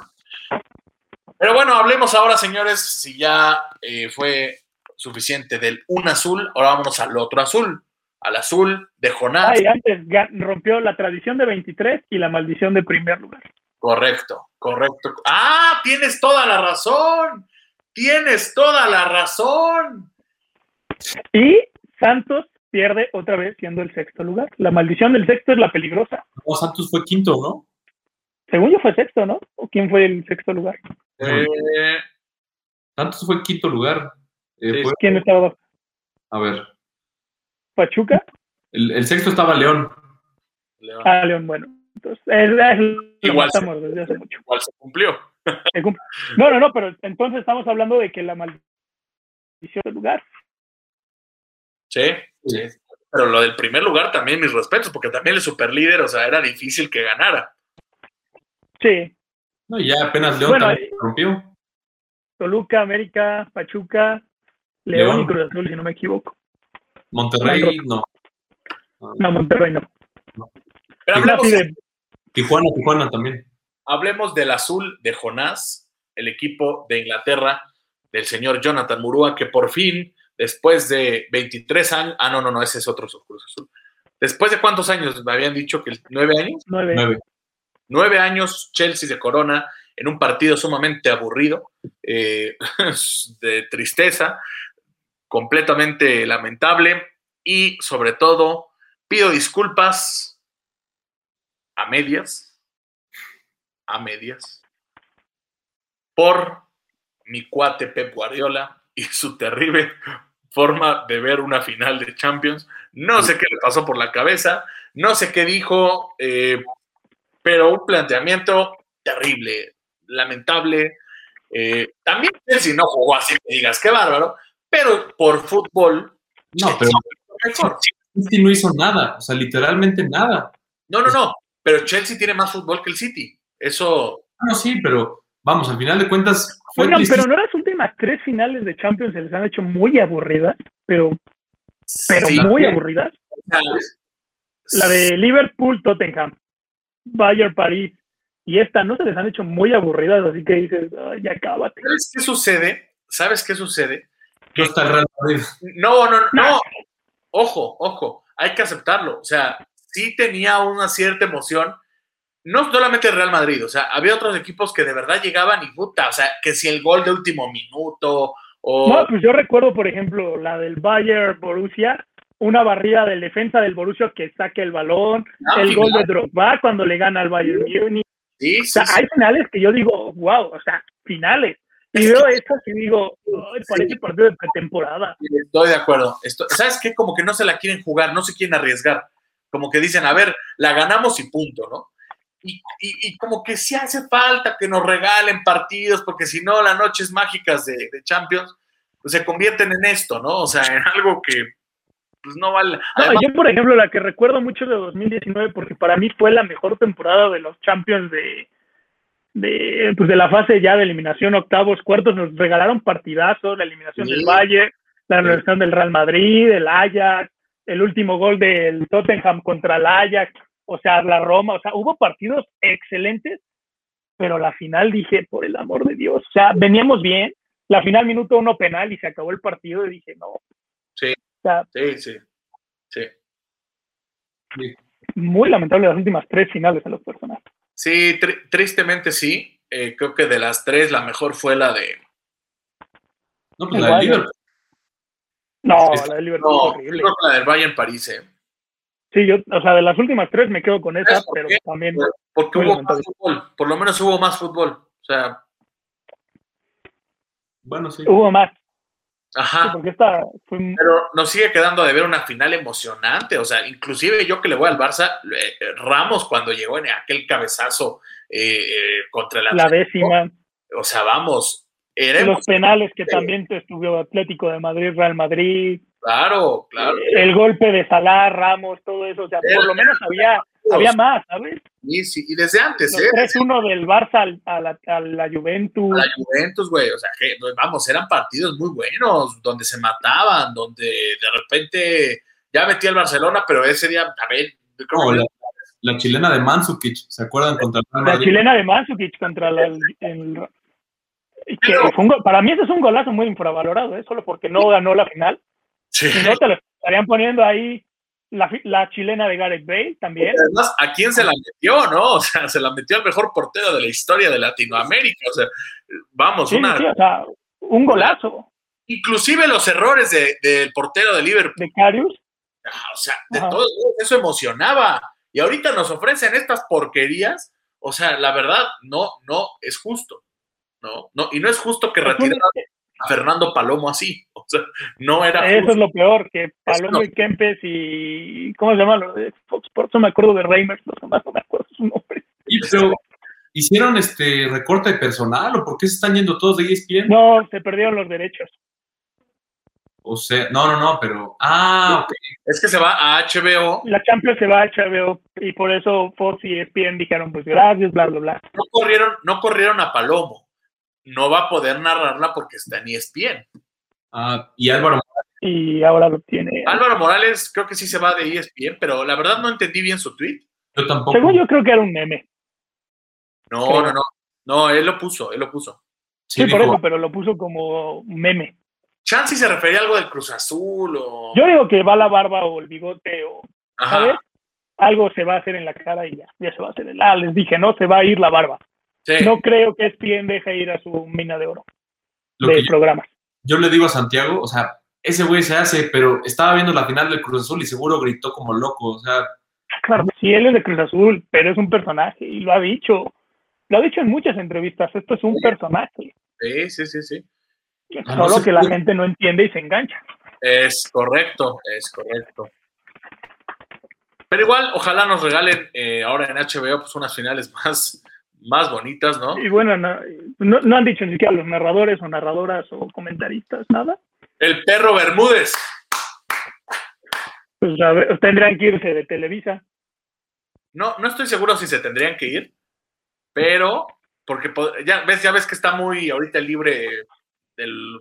Pero bueno, hablemos ahora, señores, si ya eh, fue suficiente del un azul, ahora vámonos al otro azul, al azul de Jonás. Ay, antes rompió la tradición de 23 y la maldición de primer lugar. Correcto, correcto. Ah, tienes toda la razón. Tienes toda la razón. Y Santos pierde otra vez siendo el sexto lugar. La maldición del sexto es la peligrosa. O Santos fue quinto, ¿no? Según yo fue sexto, ¿no? ¿O quién fue el sexto lugar? Eh, Santos fue quinto lugar. Eh, Sí. fue- ¿Quién estaba a ver, ¿Pachuca? el, el sexto estaba León. León, Ah, León, bueno. Entonces, es, es Igual estamos desde hace mucho. igual se cumplió. No, no, no, pero entonces estamos hablando de que la maldición 18 lugar. Sí, sí. Pero lo del primer lugar también mis respetos, porque también el superlíder, o sea, era difícil que ganara. Sí. No, ya apenas León Bueno, también se rompió. Toluca, América, Pachuca, León, León. y Cruz Azul, si no me equivoco. Monterrey, no. No, Monterrey no. Pero Sí, hablemos, Así de- Tijuana, Tijuana también. hablemos del azul de Jonás, el equipo de Inglaterra del señor Jonathan Murúa, que por fin, después de 23 años, ah, no, no, no, ese es otro Cruz Azul. Después de cuántos años me habían dicho que nueve años, nueve. Nueve. nueve años Chelsea de Corona en un partido sumamente aburrido, eh, de tristeza, completamente lamentable y sobre todo pido disculpas a medias, a medias, por mi cuate Pep Guardiola y su terrible forma de ver una final de Champions. No sé qué le pasó por la cabeza, no sé qué dijo, eh, pero un planteamiento terrible, lamentable. Eh, también Chelsea no jugó así que digas, qué bárbaro, pero por fútbol, No, pero Chelsea no hizo nada, o sea, literalmente nada. No, no, no, pero Chelsea tiene más fútbol que el City. Eso, No, sí, pero vamos, al final de cuentas fue Oigan, pero no las últimas tres finales de Champions se les han hecho muy aburridas, pero, pero sí, muy aburridas. ¿sabes? La de Liverpool, Tottenham, Bayern, París y esta no se les han hecho muy aburridas, así que dices, "Ay, ya cábate. ¿Sabes qué sucede? ¿Sabes qué sucede? No está el Real Madrid. No, no, no, no. Ojo, ojo, hay que aceptarlo. O sea, sí tenía una cierta emoción. No solamente el Real Madrid, o sea, había otros equipos que de verdad llegaban y puta, o sea, que si el gol de último minuto o No, pues yo recuerdo, por ejemplo, la del Bayern Borussia, una barrida del defensa del Borussia que saque el balón, Ah, el gol de Drogba cuando le gana al Bayern Múnich. sí, O sí, sea, sí. hay finales que yo digo, wow, o sea, finales. Y Es veo que- estas y digo, "Ay, parece partido de pretemporada. Estoy de acuerdo. Esto- ¿Sabes qué? Como que no se la quieren jugar, no se quieren arriesgar. Como que dicen, a ver, la ganamos y punto, ¿no? Y, y- y como que sí hace falta que nos regalen partidos, porque si no, las noches mágicas de, de Champions pues, se convierten en esto, ¿no? O sea, en algo que pues, no vale. No, Además, yo, por ejemplo, la que recuerdo mucho de 2019, porque para mí fue la mejor temporada de los Champions de, de, pues de la fase ya de eliminación, octavos, cuartos, nos regalaron partidazos, la eliminación Sí. del Valle, la Sí. eliminación del Real Madrid, el Ajax, el último gol del Tottenham contra el Ajax, o sea, la Roma, o sea, hubo partidos excelentes, pero la final dije, por el amor de Dios, o sea, veníamos bien, la final minuto uno penal y se acabó el partido y dije, no. Sí. O sea, sí, sí, sí. muy lamentable las últimas tres finales en los personajes. Sí, tri- tristemente sí. Eh, creo que de las tres, la mejor fue la de. No, pues El la de. Liverpool. No, Es- la de Liverpool No, es horrible. creo que la del Bayern París, ¿eh? Sí, yo, o sea, de las últimas tres me quedo con esa, ¿Sabes por pero qué? también. Porque hubo lamentable. más fútbol. Por lo menos hubo más fútbol. O sea, Bueno, sí. Hubo más, sí, ajá. porque esta fue un- Pero nos sigue quedando de ver una final emocionante. O sea, inclusive yo que le voy al Barça, eh, Ramos cuando llegó en aquel cabezazo eh, eh, contra la décima. O sea, vamos. Los penales que también estuvo Atlético de Madrid, Real Madrid, Claro, claro. el golpe de Salah, Ramos, todo eso. O sea, por lo menos había, había más, ¿sabes? Y, sí, y desde antes, Los ¿eh? 3-1 del Barça al- a la, a la Juventus. A la Juventus, güey. O sea, que, vamos, eran partidos muy buenos, donde se mataban, donde de repente ya metía el Barcelona, pero ese día, a ver, yo creo No, que- la, la chilena de Mandzukic, ¿se acuerdan? Contra La Madrid? chilena de Mandzukic contra la, el, el- que un para mí eso es un golazo muy infravalorado, ¿eh? solo porque no ganó la final. Sí. Si no, te lo estarían poniendo ahí la, chilena de Gareth Bale también. Además, ¿a quién se la metió, no? O sea, se la metió al mejor portero de la historia de Latinoamérica. O sea, vamos, Sí, una. sí, o sea, un golazo Inclusive los errores de- del portero de Liverpool. de Carius. O sea, de Ajá. todos modos, eso emocionaba. Y ahorita nos ofrecen estas porquerías. O sea, la verdad, no, no es justo. No, no, y no es justo que Es un- retiraran a Fernando Palomo así. O sea, no era Eso justo. es lo peor, que Palomo no. y Kempes y. ¿Cómo se llama? Lo de Fox Sports, no me acuerdo de Reimers, demás no me acuerdo su nombre. Pero ¿hicieron este recorte de personal o por qué se están yendo todos de ESPN? No, se perdieron los derechos. o sea, no, no, no, pero, ah, ok. Es que se va a HBO. La Champions se va a HBO y por eso Fox y ESPN dijeron, pues gracias, bla, bla, bla. No corrieron, no corrieron a Palomo. No va a poder narrarla porque está en ESPN. Ah, y Álvaro, Y ahora lo tiene. Álvaro Morales creo que sí se va de ESPN, pero la verdad no entendí bien su tweet. yo tampoco. Según yo creo que era un meme. No, Creo. no, no. No, él lo puso, él lo puso. Sí, Sí, por eso, pero lo puso como meme. Chansey se refería a algo del Cruz Azul o. Yo digo que va la barba o el bigote o, Ajá. ¿sabes? Algo se va a hacer en la cara y ya, ya se va a hacer. Ah, les dije, no, se va a ir la barba. Sí. No creo que ESPN deje ir a su mina de oro lo de yo, le digo a Santiago, o sea, ese güey se hace, pero estaba viendo la final del Cruz Azul y seguro gritó como loco, o sea, Claro, sí, él es de Cruz Azul, pero es un personaje y lo ha dicho. Lo ha dicho en muchas entrevistas, esto es un personaje. Sí, sí, sí, sí. Ah, no Solo que la gente no entiende y se engancha. Es correcto, es correcto. Pero igual, ojalá nos regalen eh, ahora en HBO pues unas finales más, más bonitas, ¿no? Y bueno, no, no, no han dicho ni siquiera los narradores o narradoras o comentaristas, nada. El perro Bermúdez. Pues a ver, tendrán que irse de Televisa. No, no estoy seguro si se tendrían que ir, pero porque po- ya ves, ya ves que está muy ahorita libre del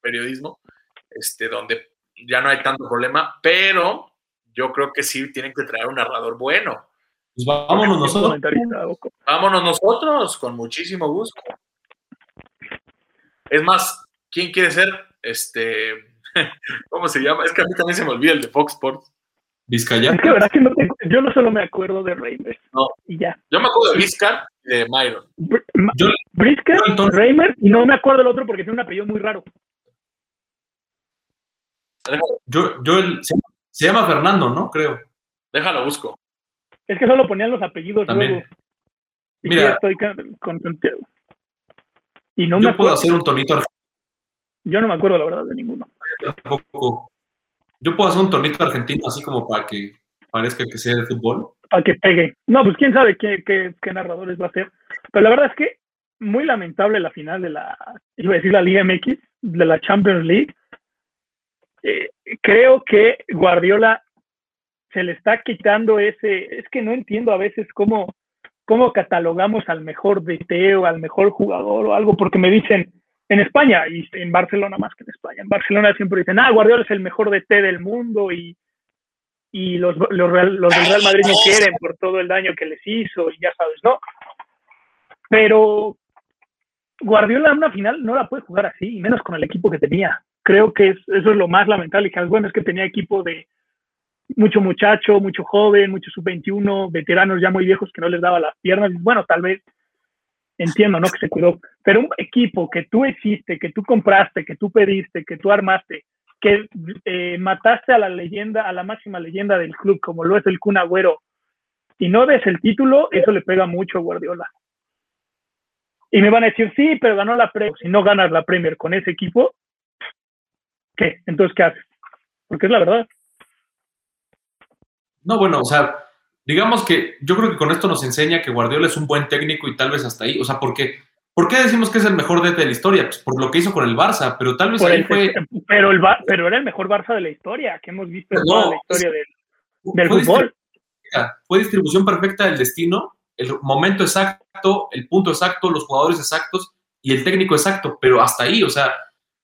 periodismo, este, donde ya no hay tanto problema, pero yo creo que sí tienen que traer un narrador bueno. Pues vámonos nosotros. Vámonos nosotros, con muchísimo gusto. Es más, ¿quién quiere ser? Este, ¿cómo se llama? Es que a mí también se me olvida el de Fox Sports. Vizcaya. Es que la verdad que no tengo- yo no solo me acuerdo de Reimers. No. Y ya. Yo me acuerdo de Vizcar y de Myron. Br- Yo- Brisker, yo entonces- Reimer, y no me acuerdo el otro porque tiene un apellido muy raro. Yo, yo el- se, se llama Fernando, ¿no? Creo. Déjalo, busco. Es que solo ponían los apellidos También. luego. Y Mira. ya estoy con, con. Y no me yo puedo acuerdo. hacer un tonito argentino. Yo no me acuerdo la verdad de ninguno. tampoco. Yo puedo hacer un tonito argentino así como para que parezca que sea de fútbol. Para que pegue. No, pues quién sabe qué, qué, qué narradores va a ser. Pero la verdad es que muy lamentable la final de la, iba a decir la Liga MX, de la Champions League. Eh, creo que Guardiola se le está quitando ese, es que no entiendo a veces cómo, cómo catalogamos al mejor DT o al mejor jugador o algo, porque me dicen en España y en Barcelona más que en España, en Barcelona siempre dicen, ah, Guardiola es el mejor DT del mundo y, y los, los, los del Real Madrid no quieren por todo el daño que les hizo y ya sabes, ¿no? Pero Guardiola en una final no la puede jugar así, y menos con el equipo que tenía. Creo que es, eso es lo más lamentable. Y que, bueno, es que tenía equipo de mucho muchacho, mucho joven, mucho sub-21, veteranos ya muy viejos que no les daba las piernas. Bueno, tal vez entiendo, ¿no? Que se cuidó. Pero un equipo que tú hiciste, que tú compraste, que tú pediste, que tú armaste, que eh, mataste a la leyenda, a la máxima leyenda del club, como lo es el Kun Agüero, y no des el título, eso le pega mucho a Guardiola. Y me van a decir, sí, pero ganó la Premier. Si no ganas la Premier con ese equipo, ¿qué? Entonces, ¿qué haces? Porque es la verdad. No, bueno, o sea, digamos que yo creo que con esto nos enseña que Guardiola es un buen técnico y tal vez hasta ahí. O sea, porque, ¿por qué decimos que es el mejor DT de la historia? Pues por lo que hizo con el Barça, pero tal vez ahí el- fue, pero, el, pero era el mejor Barça de la historia que hemos visto en No, toda la historia del, del fue fútbol. distribución- fue distribución perfecta del destino, el momento exacto, el punto exacto, los jugadores exactos y el técnico exacto, pero hasta ahí, o sea,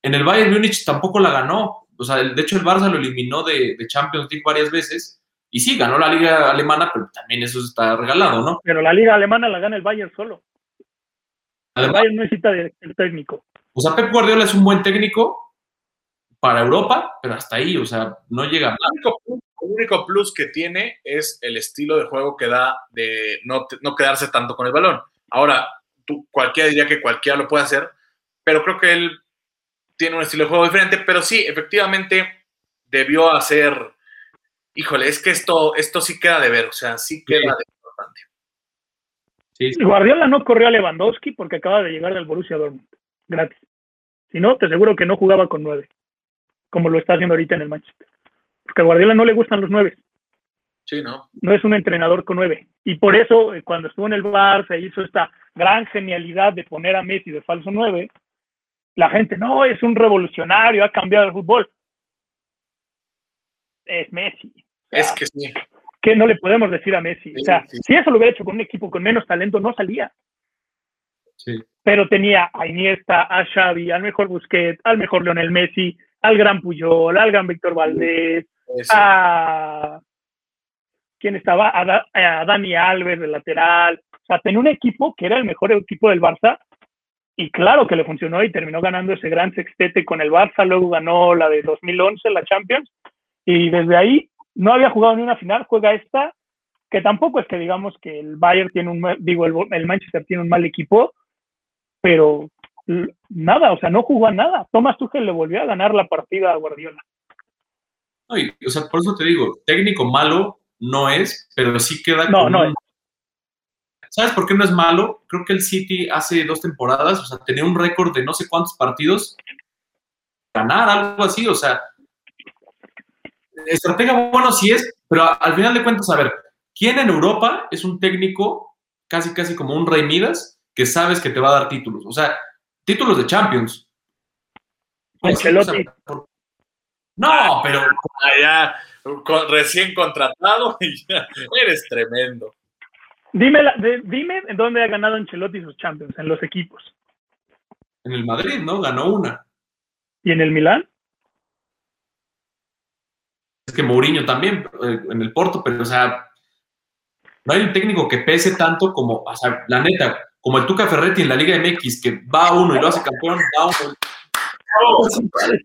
en el Bayern Múnich tampoco la ganó, o sea, de hecho el Barça lo eliminó de, de Champions League varias veces y sí, ganó la liga alemana, pero también eso está regalado, ¿no? Pero la liga alemana la gana el Bayern solo. El Bayern no necesita de- del técnico. o sea, Pep Guardiola es un buen técnico para Europa, pero hasta ahí, o sea, no llega más. El único, plus- el único plus que tiene es el estilo de juego que da de no, no quedarse tanto con el balón. Ahora, tú, cualquiera diría que cualquiera lo puede hacer, pero creo que él tiene un estilo de juego diferente, pero sí, efectivamente debió hacer, híjole, es que esto, esto sí queda de ver, o sea, sí queda de importante. Sí, sí. Guardiola no corrió a Lewandowski porque acaba de llegar del Borussia Dortmund. Gratis. Si no, te aseguro que no jugaba con nueve. Como lo está haciendo ahorita en el Manchester. Porque a Guardiola no le gustan los nueve. Sí, ¿no? no es un entrenador con nueve. Y por eso, eh, cuando estuvo en el Barça, hizo esta gran genialidad de poner a Messi de falso nueve, la gente, no, es un revolucionario, ha cambiado el fútbol. es Messi. Es que sí. ¿Qué no le podemos decir a Messi? Sí, o sea, sí. si eso lo hubiera hecho con un equipo con menos talento, no salía. Sí. Pero tenía a Iniesta, a Xavi, al mejor Busquets, al mejor Lionel Messi, al gran Puyol, al gran Víctor Valdés, Eso. a... ¿Quién estaba? A, Da- a Dani Alves, de lateral. O sea, tenía un equipo que era el mejor equipo del Barça y claro que le funcionó y terminó ganando ese gran sextete con el Barça, luego ganó la de 2011, la Champions, y desde ahí no había jugado ni una final, juega esta, que tampoco es que digamos que el Bayern tiene un, mal- digo, el, el Manchester tiene un mal equipo, pero nada, o sea, no jugó a nada. Thomas Tuchel le volvió a ganar la partida a Guardiola. No, y, o sea, por eso te digo, técnico malo no es, pero sí queda No, con no un- es. ¿Sabes por qué no es malo? Creo que el City hace dos temporadas, o sea, tenía un récord de no sé cuántos partidos ganar, algo así, o sea, estratega bueno sí es, pero a- al final de cuentas, a ver, ¿quién en Europa es un técnico casi casi como un Rey Midas que sabes que te va a dar títulos? O sea, títulos de Champions. Ancelotti. no, pero Allá, con- recién contratado y ya, eres tremendo. Dime, la- de- dime en dónde ha ganado Ancelotti sus Champions, en los equipos. en el Madrid, ¿no? Ganó una. ¿Y en el Milán? Es que Mourinho también eh, en el Porto, pero, o sea, no hay un técnico que pese tanto como, o sea, la neta, como el Tuca Ferretti en la Liga MX, que va a uno y lo hace campeón, va a uno.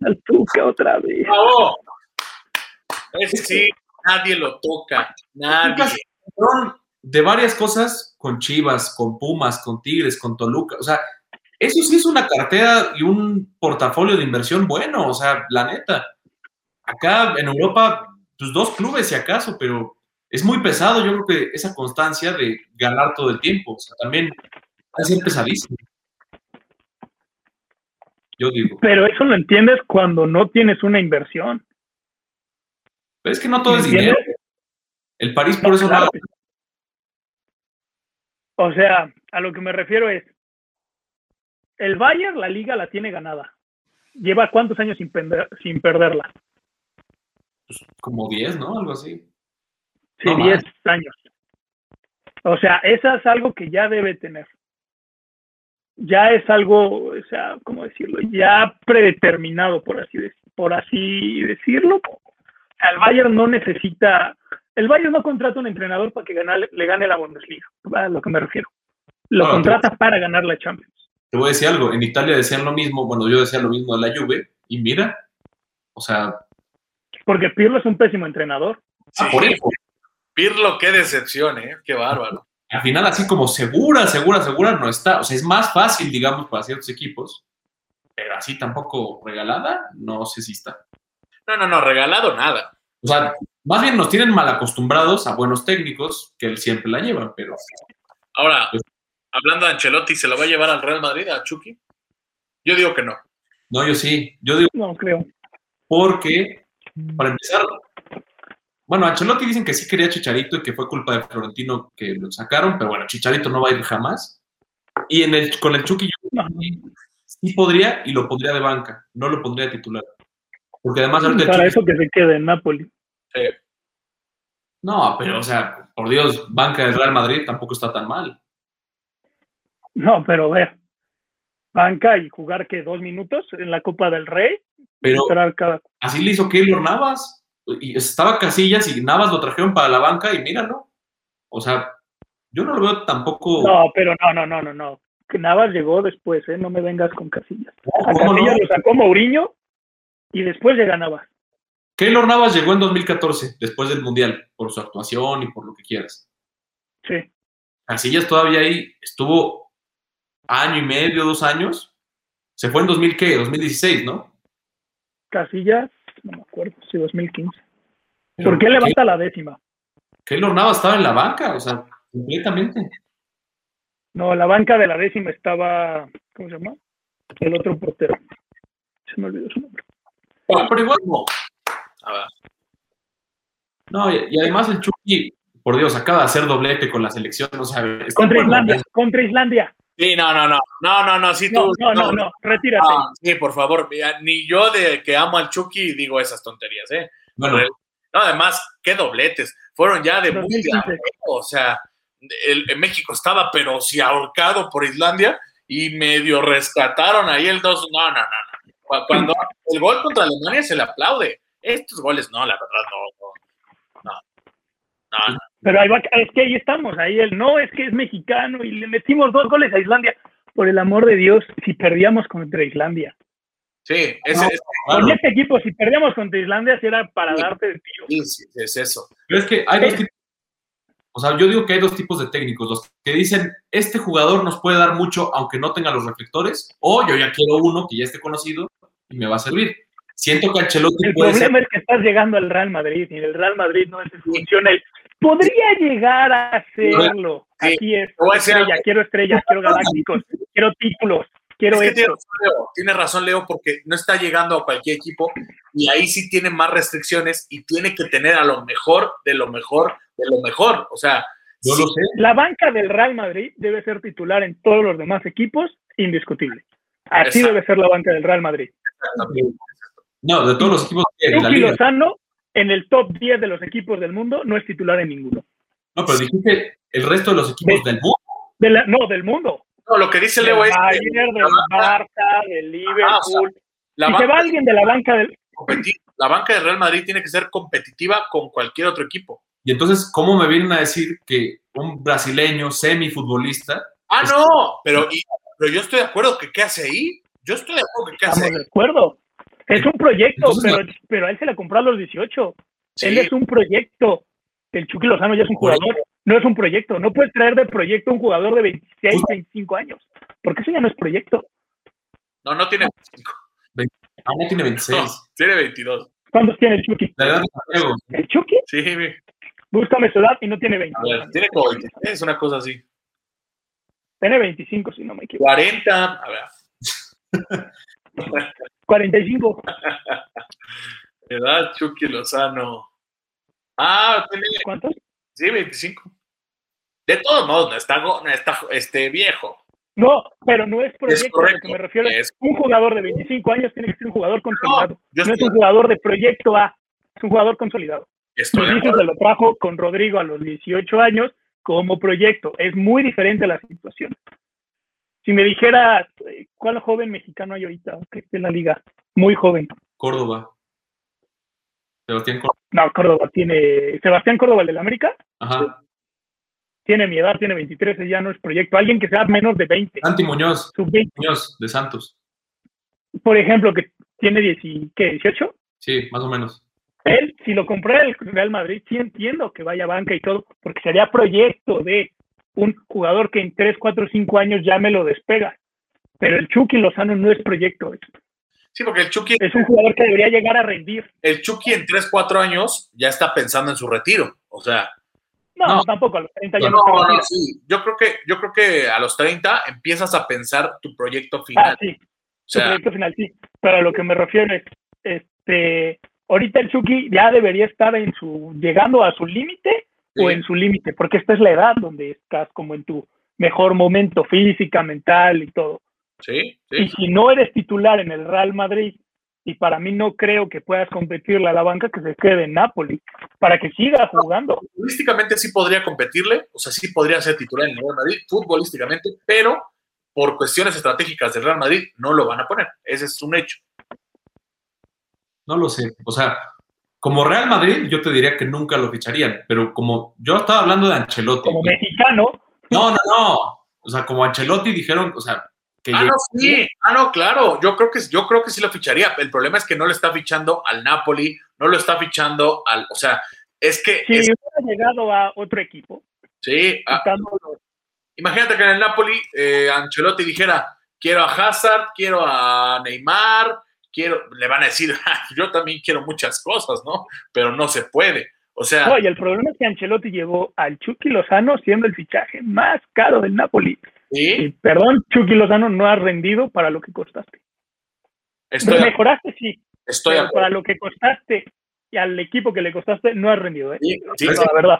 al Tuca otra vez. ¡Bravo! Ese sí, nadie lo toca. Nadie. Es de varias cosas con Chivas, con Pumas, con Tigres, con Toluca, o sea, eso sí es una cartera y un portafolio de inversión bueno, o sea, la neta. Acá en Europa, pues dos clubes si acaso, pero es muy pesado, yo creo que esa constancia de ganar todo el tiempo, o sea, también va a ser pesadísimo. Yo digo, Pero eso lo entiendes cuando no tienes una inversión. pero es que no todo es dinero. El París por No, eso claro sí. O sea, a lo que me refiero es, el Bayern la liga la tiene ganada. Lleva cuántos años sin, sin perderla? Como 10, ¿no? Algo así. Sí, No 10 años. O sea, eso es algo que ya debe tener. Ya es algo, o sea, ¿cómo decirlo? Ya predeterminado, por así, de- por así decirlo. El Bayern no necesita, el Bayern no contrata un entrenador para que gane- le gane la Bundesliga, a lo que me refiero. Lo No, contrata para ganar la Champions. Te voy a decir algo, en Italia decían lo mismo, bueno, yo decía lo mismo de la Juve, y mira, o sea, Porque Pirlo es un pésimo entrenador. Sí. por eso, Pirlo, qué decepción, ¿eh? Qué bárbaro. al final así como segura, segura, segura no está, o sea, es más fácil, digamos, para ciertos equipos, pero así tampoco regalada, no sé si está. No, no, no, regalado nada. O sea, más bien nos tienen mal acostumbrados a buenos técnicos que él siempre la llevan, pero Ahora, hablando de Ancelotti, ¿se lo va a llevar al Real Madrid, a Chucky? Yo digo que no. no, yo sí, yo digo No creo. porque, para empezar, bueno, Ancelotti dicen que sí quería Chicharito y que fue culpa de Florentino que lo sacaron, pero bueno, Chicharito no va a ir jamás. Y en el, con el Chucky yo No. sí, podría y lo pondría de banca, no lo pondría de titular. Porque además Para Chucky- eso que se quede en Napoli. Eh, No, pero o sea, por Dios, banca del Real Madrid tampoco está tan mal. No, pero ver, banca y jugar que dos minutos en la Copa del Rey, Pero cada así le hizo Keylor Navas. Y estaba Casillas y Navas lo trajeron para la banca y míralo. O sea, yo no lo veo tampoco. No, pero no, no, no, no, no. Que Navas llegó después, ¿eh? No me vengas con Casillas. A ¿Cómo no? Casillas lo sacó Mourinho y después llega Navas. Keylor Navas llegó en 2014, después del Mundial, por su actuación y por lo que quieras. Sí. Casillas todavía ahí estuvo año y medio, dos años. Se fue en 2000, ¿qué? 2016, ¿no? Casillas, no me acuerdo, sí, 2015. Pero ¿Por qué levanta la décima? Keylor Navas estaba en la banca, o sea, completamente. No, la banca de la décima estaba, ¿cómo se llama? El otro portero. Se me olvidó su nombre. Ah, Pero igual no. a ver. No, y, y además el Chucky, por Dios, acaba de hacer doblete con la selección, o sea, Contra Islandia, contra Islandia. Sí, no, no, no. No, no, no, sí, tú. no, no, no, retírate. Sí, por favor. Ni yo de que amo al Chucky digo esas tonterías, ¿eh? Bueno, No, además, qué dobletes. Fueron ya de 2015. mundial, o sea, el, en México estaba, pero sí ahorcado por Islandia y medio rescataron ahí el 2. No, no, no, no. Cu- Cuando el gol contra Alemania se le aplaude. Estos goles, no, la verdad, no. No. Pero ahí va, es que ahí estamos, ahí el no, es que es mexicano y le metimos dos goles a Islandia. Por el amor de Dios, si perdíamos contra Islandia. Sí, ese, No. ese- Con Claro. este equipo, si perdíamos contra Islandia, si era para Sí. darte el tiro. sí, sí, es eso. Pero es que hay dos tipos. O sea, yo digo que hay dos tipos de técnicos. Los que dicen, este jugador nos puede dar mucho aunque no tenga los reflectores, o yo ya quiero uno que ya esté conocido y me va a servir. Siento que Ancelotti El puede ser. problema es que estás llegando al Real Madrid y el Real Madrid no es funciona. el- Podría llegar a hacerlo. Sí. Aquí es. Voy a Estrella, quiero estrellas, quiero galácticos, quiero títulos, quiero Es que esto. razón, Leo, tiene razón, Leo, porque no está llegando a cualquier equipo y ahí sí tiene más restricciones y tiene que tener a lo mejor, de lo mejor, de lo mejor. O sea, Yo sí, lo sé. La banca del Real Madrid debe ser titular en todos los demás equipos, indiscutible. Así Exacto. debe ser la banca del Real Madrid. No, de todos los equipos de la liga. Lozano, en el top 10 de los equipos del mundo, no es titular en ninguno. No, pero dijiste el resto de los equipos del mundo. De la- no, del mundo. no, lo que dice Del Leo es Bayern, del Barça, del Liverpool. la si se va banca, alguien de la banca del... la banca de Real Madrid tiene que ser competitiva con cualquier otro equipo. Y entonces, ¿cómo me vienen a decir que un brasileño semifutbolista Ah, no, pero, y- pero yo estoy de acuerdo que qué hace ahí. Yo estoy de acuerdo que qué hace Estamos ahí. de acuerdo. Es un proyecto, Entonces, pero, pero a él se le compró a los 18. Sí, Él es un proyecto. El Chucky Lozano ya es un jugador. No es un proyecto. No puedes traer de proyecto a un jugador de 26, Justo. 25 años. Porque eso ya no es proyecto. no, no tiene 25, ah, no tiene 26. no, tiene 22. ¿Cuántos tiene el Chucky? La edad de Santiago. El Chucky, Sí, búscame su edad y no tiene 20. a ver, tiene como 23, una cosa así. Tiene 25, si no me equivoco. 40, a ver. 45. Edad Chucky Lozano. Ah, tiene, ¿Cuántos? sí, 25. De todos modos, no está, no está este, viejo. No, pero no es Es proyecto. a lo correcto. que me refiero es Es- un jugador de 25 años tiene que ser un jugador consolidado. yo No es un jugador de proyecto A, es un jugador consolidado. estoy de se lo trajo con Rodrigo a los 18 años como proyecto. Es muy diferente la situación. Si me dijeras, eh, ¿cuál joven mexicano hay ahorita esté en la liga? Muy joven. Córdoba. Sebastián Córdoba. No, Córdoba tiene. Sebastián Córdoba, el del América, Ajá. tiene mi edad, tiene 23, ese ya no es proyecto. Alguien que sea menos de 20, Santi Muñoz. sub 20, Muñoz, de Santos. por ejemplo, que tiene 10 y- ¿qué, 18. Sí, más o menos. Él, si lo compré el Real Madrid, sí entiendo que vaya a banca y todo, porque sería proyecto de un jugador que en 3, 4, 5 años ya me lo despega. Pero el Chucky Lozano no es proyecto, es, Sí, porque el Chucky, es un jugador que debería llegar a rendir. el Chucky en 3, 4 años ya está pensando en su retiro. O sea, No, No. tampoco a los 30 ya no, no, sí. Yo creo que, yo creo que a los 30 empiezas a pensar tu proyecto final. Ah, sí, o sea, proyecto final sí. Pero a lo que me refiero es, este, ahorita el Chucky ya debería estar en su, llegando a su límite o en su límite, porque esta es la edad donde estás como en tu mejor momento física, mental y todo. sí, Y sí. si no eres titular en el Real Madrid, y para mí no creo que puedas competirle a la banca, que se quede en Napoli, para que siga jugando. Futbolísticamente sí podría competirle, o sea, sí podría ser titular en el Real Madrid, futbolísticamente, pero por cuestiones estratégicas del Real Madrid no lo van a poner. Ese es un hecho. No lo sé. O sea, como Real Madrid, yo te diría que nunca lo ficharían. Pero como yo estaba hablando de Ancelotti. Como mexicano, No, no, no. O sea, como Ancelotti dijeron, o sea, que Ah, no, sí. Ah, no, claro. Yo creo que yo creo que sí lo ficharía. El problema es que no lo está fichando al Napoli, no lo está fichando al, o sea, es que si es- hubiera llegado a otro equipo, sí, ah, imagínate que en el Napoli eh, Ancelotti dijera, quiero a Hazard, quiero a Neymar, quiero, le van a decir, "Ah, yo también quiero muchas cosas, ¿no? Pero no se puede. O sea, Oye, el problema es que Ancelotti llevó al Chucky Lozano siendo el fichaje más caro del Napoli. sí, Y perdón, Chucky Lozano no ha rendido para lo que costaste. estoy, de- Mejoraste, sí, estoy pero para lo que costaste y al equipo que le costaste no has rendido, ¿eh? Sí, sí, No, sí. la verdad.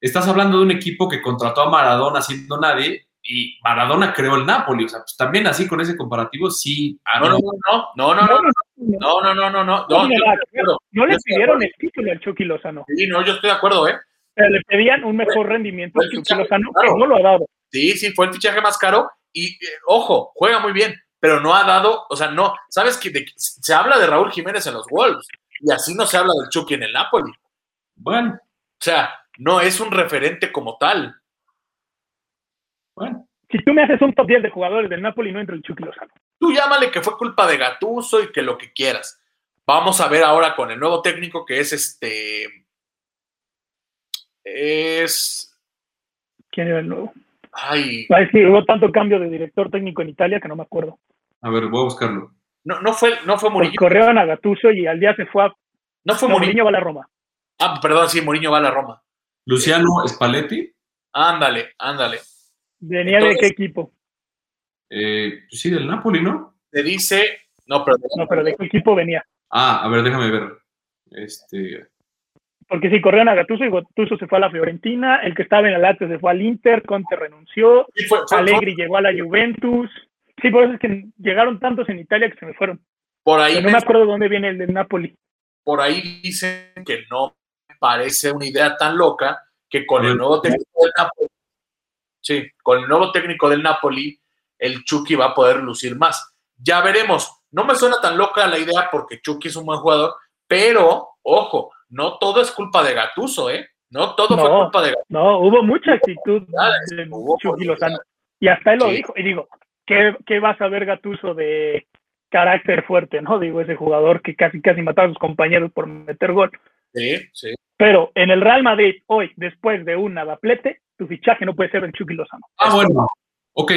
estás hablando de un equipo que contrató a Maradona siendo nadie y Maradona creó el Napoli. O sea, pues también así con ese comparativo, sí. No, no, no, no, no, no, no, no, no, no, no, no, no le pidieron el título al Chucky Lozano. Sí, no, yo estoy de acuerdo, ¿eh? Pero le pedían un mejor rendimiento al Chucky Lozano, que no lo ha dado. Sí, sí, fue el fichaje más caro y, ojo, juega muy bien, pero no ha dado, o sea, no, ¿sabes que se habla de Raúl Jiménez en los Wolves y así no se habla del Chucky en el Napoli? Bueno. O sea, no es un referente como tal. Bueno. Si tú me haces un top 10 de jugadores del Napoli, no entra el Chucky Lozano. Tú llámale que fue culpa de Gatuso y que lo que quieras. Vamos a ver ahora con el nuevo técnico que es este. Es. ¿Quién era el nuevo? Ay. Va a decir, hubo tanto cambio de director técnico en Italia que no me acuerdo. A ver, voy a buscarlo. No, no fue, no fue Mourinho. corrieron a Gatuso y al día se fue a. No fue no, Mourinho. va a la Roma. Ah, perdón, sí, Mourinho va a la Roma. Luciano Spalletti. Ándale, ándale. ¿Venía de qué equipo? Eh, sí, del Napoli, ¿no? Te dice. No, pero, no, pero ¿de qué equipo venía? Ah, a ver, déjame ver. Este. Porque sí, corrieron a Gattuso y Gattuso se fue a la Fiorentina, el que estaba en el Lazio se fue al Inter, Conte renunció, fue, fue, Allegri llegó a la Juventus. Sí, por eso es que llegaron tantos en Italia que se me fueron. Por ahí Pero no me acuerdo dónde viene el del Napoli. Por ahí dicen que no parece una idea tan loca que con el nuevo técnico del Napoli, sí, con el nuevo técnico del Napoli, el Chucky va a poder lucir más. Ya veremos. No me suena tan loca la idea porque Chucky es un buen jugador, pero, ojo, no todo es culpa de Gatuso, ¿eh? No todo no, fue culpa de Gatuso. No, hubo mucha actitud de Chucky Lozano. Y hasta él lo dijo. Y digo, ¿qué, ¿qué vas a ver Gatuso de carácter fuerte, no? Digo, ese jugador que casi casi mataba a sus compañeros por meter gol. Sí, sí. Pero en el Real Madrid, hoy, después de un nadaplete, tu fichaje no puede ser el Chucky Lozano. Ah, bueno. Ok,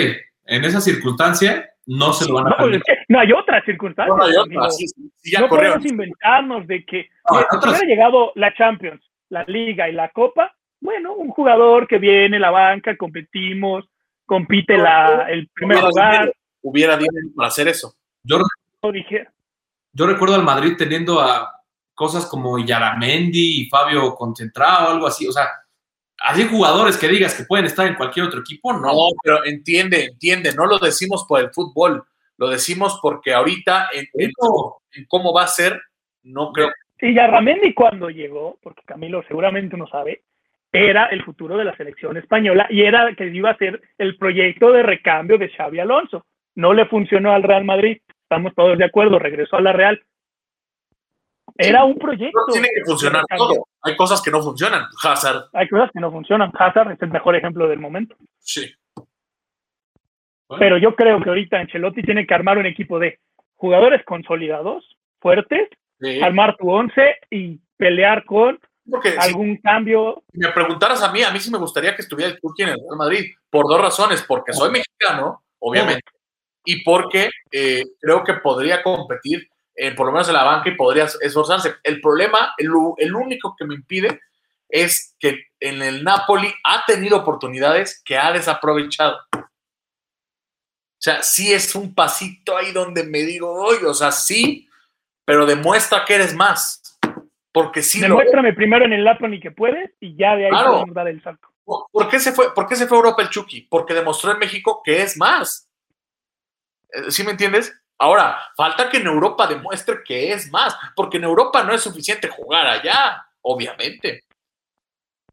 en esa circunstancia no se lo van a no, pues es que no hay otra circunstancia. No, hay otra. Digo, sí, sí, ya no corrieron. podemos inventarnos de que No, si hubiera llegado la Champions, la Liga y la Copa, bueno, un jugador que viene, la banca, competimos, compite la, el primer Hubiera lugar, dinero, Hubiera dinero para hacer eso. Yo, yo recuerdo al Madrid teniendo a cosas como Yaramendi y Fabio Concentrado, algo así. O sea, así jugadores que digas que pueden estar en cualquier otro equipo, no. No, pero entiende, entiende, no lo decimos por el fútbol, lo decimos porque ahorita en, en- Eso. en cómo va a ser, no creo. Y Yarramendi cuando llegó, porque Camilo seguramente no sabe, era el futuro de la selección española y era que iba a ser el proyecto de recambio de Xavi Alonso. No le funcionó al Real Madrid, estamos todos de acuerdo, regresó a la Real. Era un proyecto. No tiene que funcionar todo. Hay cosas que no funcionan. Hazard, Hay cosas que no funcionan. Hazard es el mejor ejemplo del momento. sí. Bueno, Pero yo creo que ahorita Ancelotti tiene que armar un equipo de jugadores consolidados, fuertes, sí. armar tu once y pelear con Porque si algún cambio. me preguntaras a mí, a mí sí me gustaría que estuviera el Turquía en el Real Madrid, por dos razones, porque soy mexicano, obviamente, y porque eh, creo que podría competir, eh, por lo menos en la banca, y podría esforzarse. El problema, el, único que me impide es que en el Napoli ha tenido oportunidades que ha desaprovechado. O sea, sí es un pasito ahí donde me digo, oye, o sea, sí, pero demuestra que eres más. Porque sí lo Demuéstrame primero en el Napoli que puedes y ya de ahí Claro. podemos dar el salto. ¿Por qué, se fue, ¿Por qué se fue a Europa el Chucky? Porque demostró en México que es más. Eh, ¿Sí me entiendes? Ahora, falta que en Europa demuestre que es más, porque en Europa no es suficiente jugar allá, obviamente.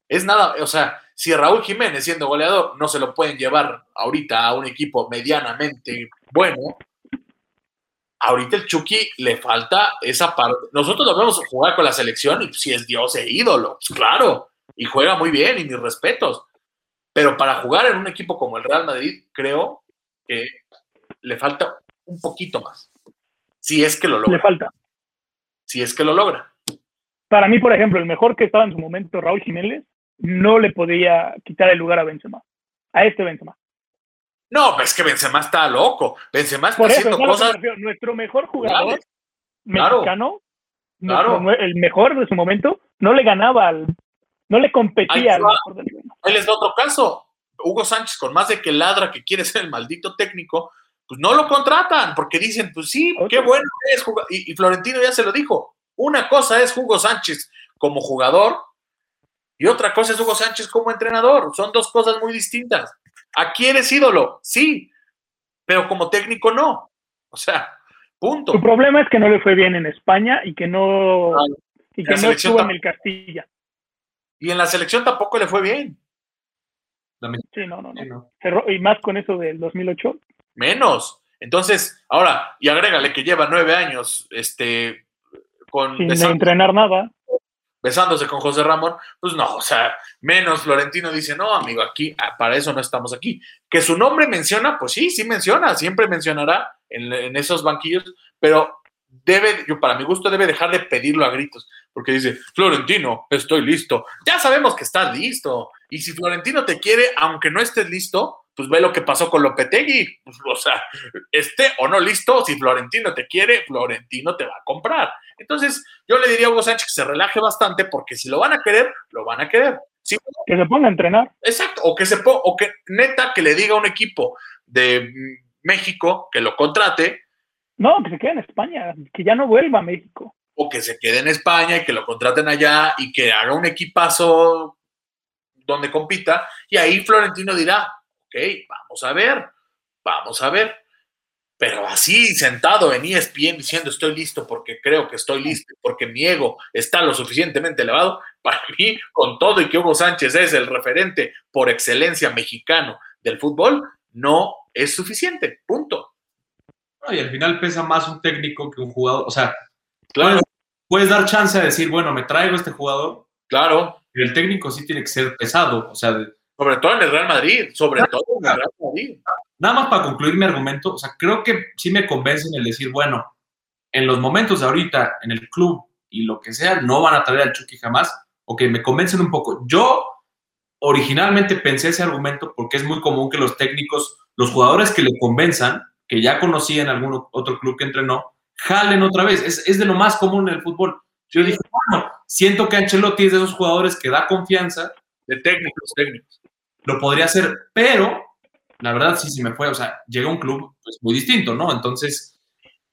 Es nada, o sea, si Raúl Jiménez siendo goleador no se lo pueden llevar ahorita a un equipo medianamente bueno, ahorita el Chucky le falta esa parte. Nosotros lo vemos jugar con la selección y si es Dios e ídolo, pues claro, y juega muy bien y mis respetos. Pero para jugar en un equipo como el Real Madrid, creo que le falta un poquito más. Si es que lo Le logra. falta. Si es que lo logra. Para mí, por ejemplo, el mejor que estaba en su momento, Raúl Jiménez, no le podía quitar el lugar a Benzema. A este Benzema. No, pues es que Benzema está loco. Benzema está Por eso, haciendo es me cosas. nuestro mejor jugador Claro. Mexicano, Claro. nuestro- el mejor de su momento, no le ganaba al, no le competía al va. mejor del mundo. Ahí les da otro caso. Hugo Sánchez, con más de que ladra que quiere ser el maldito técnico, pues no lo contratan porque dicen, pues sí, qué bueno es jugar. Y, y Florentino ya se lo dijo. Una cosa es Hugo Sánchez como jugador y otra cosa es Hugo Sánchez como entrenador. Son dos cosas muy distintas. Aquí eres ídolo, sí, pero como técnico no. O sea, punto. Su problema es que no le fue bien en España y que no, Ah, y que no estuvo en el Castilla. Y en la selección tampoco le fue bien. Sí, no, no, no. sí, no. Cerró- y más con eso del 2008. Menos. Entonces, ahora, y agrégale que lleva nueve años este, con Sin besándose, entrenar nada. besándose con José Ramón, pues no, o sea, menos Florentino dice, no, amigo, aquí, ah, para eso no estamos aquí. Que su nombre menciona, pues sí, sí menciona, siempre mencionará en, en esos banquillos, pero debe, yo para mi gusto, debe dejar de pedirlo a gritos, porque dice, Florentino, estoy listo. Ya sabemos que estás listo. Y si Florentino te quiere, aunque no estés listo, pues ve lo que pasó con Lopetegui. Pues, o sea, esté o no listo, si Florentino te quiere, Florentino te va a comprar. Entonces, yo le diría a Hugo Sánchez que se relaje bastante, porque si lo van a querer, lo van a querer. Si Que se ponga a entrenar. Exacto, o que se po- o que neta que le diga a un equipo de México que lo contrate No, que se quede en España. Que ya no vuelva a México. o que se quede en España y que lo contraten allá y que haga un equipazo donde compita y ahí Florentino dirá, ok, vamos a ver, vamos a ver. Pero así sentado en ESPN diciendo estoy listo porque creo que estoy listo, porque mi ego está lo suficientemente elevado, para mí, con todo y que Hugo Sánchez es el referente por excelencia mexicano del fútbol, no es suficiente. Punto. Y al final pesa más un técnico que un jugador. O sea, Claro, puedes dar chance de decir, bueno, me traigo a este jugador, claro. pero el técnico sí tiene que ser pesado. O sea, Sobre todo en el Real Madrid, sobre todo en el Real Madrid. nada más para concluir mi argumento, o sea, creo que sí me convence en el decir, bueno, en los momentos de ahorita, en el club y lo que sea, no van a traer al Chucky jamás, o que me convencen un poco. Yo originalmente pensé ese argumento porque es muy común que los técnicos, los jugadores que le convenzan, que ya conocían algún otro club que entrenó, jalen otra vez. Es, es de lo más común en el fútbol. Yo dije, bueno, siento que Ancelotti es de esos jugadores que da confianza, De técnicos, técnicos. Lo podría hacer, pero la verdad sí se me fue. O sea, llega a un club pues, muy distinto, ¿no? Entonces,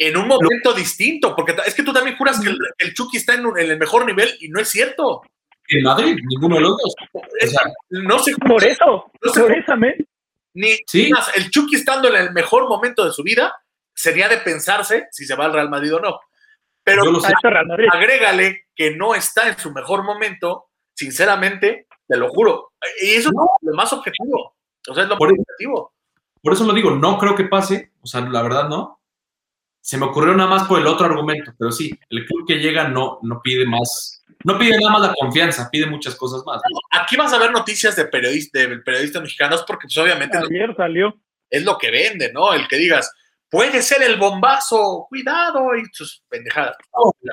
En un momento distinto, porque es que tú también juras que el, el Chucky está en, un- en el mejor nivel y no es cierto. en Madrid, ninguno de los dos. Es- sea, no se Por eso, No sé. por eso, ni Sí. más, el Chucky estando en el mejor momento de su vida sería de pensarse si se va al Real Madrid o no. Pero agrégale que no está en su mejor momento, sinceramente, te lo juro. Y eso No. es lo más objetivo. O sea, es lo Por- más objetivo. Por eso lo digo, no creo que pase, o sea, la verdad no. Se me ocurrió nada más por el otro argumento, pero sí, el club que llega no, no pide más, no pide nada más la confianza, pide muchas cosas más. ¿no? Aquí vas a ver noticias de periodistas, de periodistas mexicanos porque pues, obviamente Ayer salió. es lo que vende, ¿no? El que digas, puede ser el bombazo, cuidado, y sus pendejadas.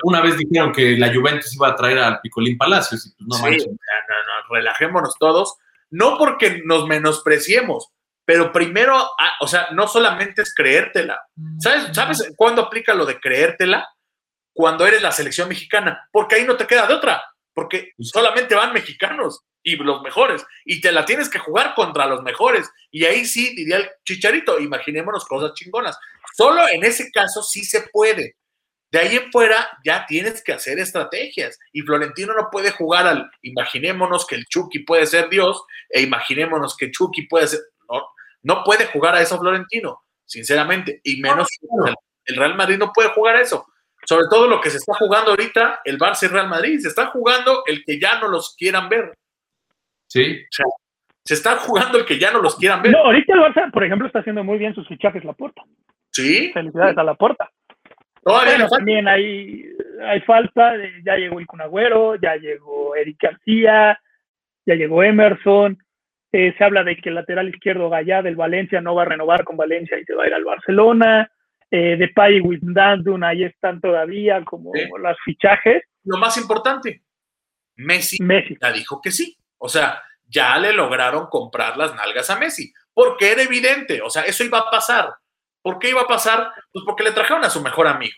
Una vez dijeron que la Juventus iba a traer al Picolín Palacios, y pues no Sí, manches. no, no, no, relajémonos todos. No porque nos menospreciemos, pero primero, ah, o sea, no solamente es creértela. ¿Sabes, ¿Sabes cuándo aplica lo de creértela? Cuando eres la selección mexicana, porque ahí no te queda de otra, porque solamente van mexicanos y los mejores, y te la tienes que jugar contra los mejores. Y ahí sí, diría el chicharito, imaginémonos cosas chingonas. Solo en ese caso sí se puede. De ahí en fuera ya tienes que hacer estrategias. Y Florentino no puede jugar al imaginémonos que el Chucky puede ser Dios e imaginémonos que Chucky puede ser. No, no puede jugar a eso Florentino, sinceramente. Y menos el, el Real Madrid no puede jugar a eso. Sobre todo lo que se está jugando ahorita, el Barça y Real Madrid. Se está jugando el que ya no los quieran ver. Sí, Se está jugando el que ya no los quieran ver. No, ahorita el Barça, por ejemplo, está haciendo muy bien sus fichajes la puerta. Sí, Felicidades a la puerta. todavía Bueno, también hay, hay falta, de- ya llegó el Cunagüero, ya llegó Eric García, ya llegó Emerson, eh, se habla de que el lateral izquierdo Gallá del Valencia no va a renovar con Valencia y se va a ir al Barcelona, eh, Depay y Wijnaldum ahí están todavía como Sí. los fichajes, Lo más importante, Messi Messi. ya dijo que sí. O sea, ya le lograron comprar las nalgas a Messi, porque era evidente, o sea, eso iba a pasar. ¿Por qué iba a pasar? Pues porque le trajeron a su mejor amigo,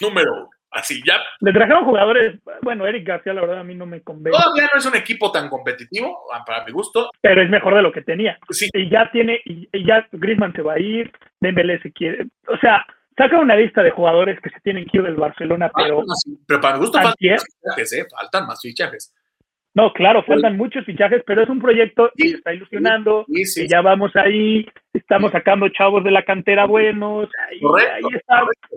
número uno. Así ya, Le trajeron jugadores, bueno, Eric García la verdad a mí no me convence, todavía no es un equipo tan competitivo, para mi gusto. pero es mejor de lo que tenía. Sí, y ya tiene, y, ya Griezmann se va a ir, Dembélé se quiere, o sea, saca una lista de jugadores que se tienen que ir del Barcelona, pero pero para mi gusto faltan más fichajes, ¿eh? Faltan más fichajes. No, claro, faltan muchos fichajes, pero es un proyecto que está ilusionando, Sí, sí, que ya vamos ahí, estamos sacando chavos de la cantera buenos, ahí, Correcto, ahí está. correcto.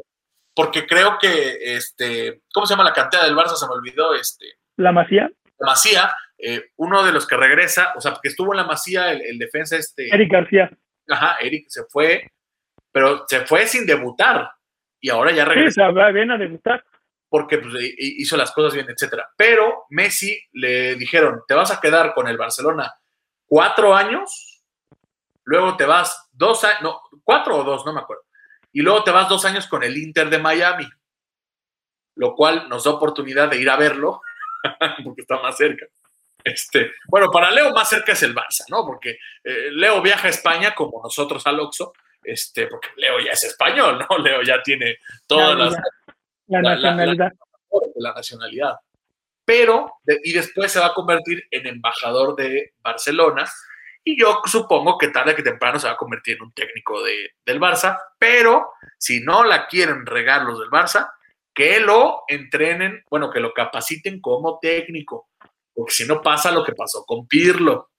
Porque creo que, este, ¿cómo se llama la cantera del Barça? Se me olvidó, este, La Masía, la Masía, eh, uno de los que regresa, o sea, porque estuvo en la Masía el, el defensa este, Eric García. ajá, Eric se fue, pero se fue sin debutar y ahora ya Sí, regresa o sea, ven a debutar. porque pues, hi- hizo las cosas bien, etcétera. Pero Messi le dijeron, te vas a quedar con el Barcelona cuatro años, luego te vas dos años, no, cuatro o dos, no me acuerdo, y luego te vas dos años con el Inter de Miami, lo cual nos da oportunidad de ir a verlo, porque está más cerca. Este, bueno, para Leo más cerca es el Barça, ¿no? Porque eh, Leo viaja a España como nosotros al Oxxo, este, porque Leo ya es español, ¿no? Leo ya tiene todas las. La, nacionalidad. la nacionalidad. Pero, y después se va a convertir en embajador de Barcelona. Y yo supongo que tarde que temprano se va a convertir en un técnico de, del Barça. Pero si no la quieren regar los del Barça, que lo entrenen, bueno, que lo capaciten como técnico. Porque si no pasa lo que pasó con Pirlo.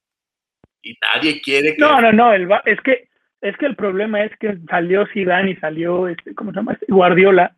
Y nadie quiere que. No, no, no, el, es que es que el problema es que salió Zidane y salió este, ¿cómo se llama? Este, Guardiola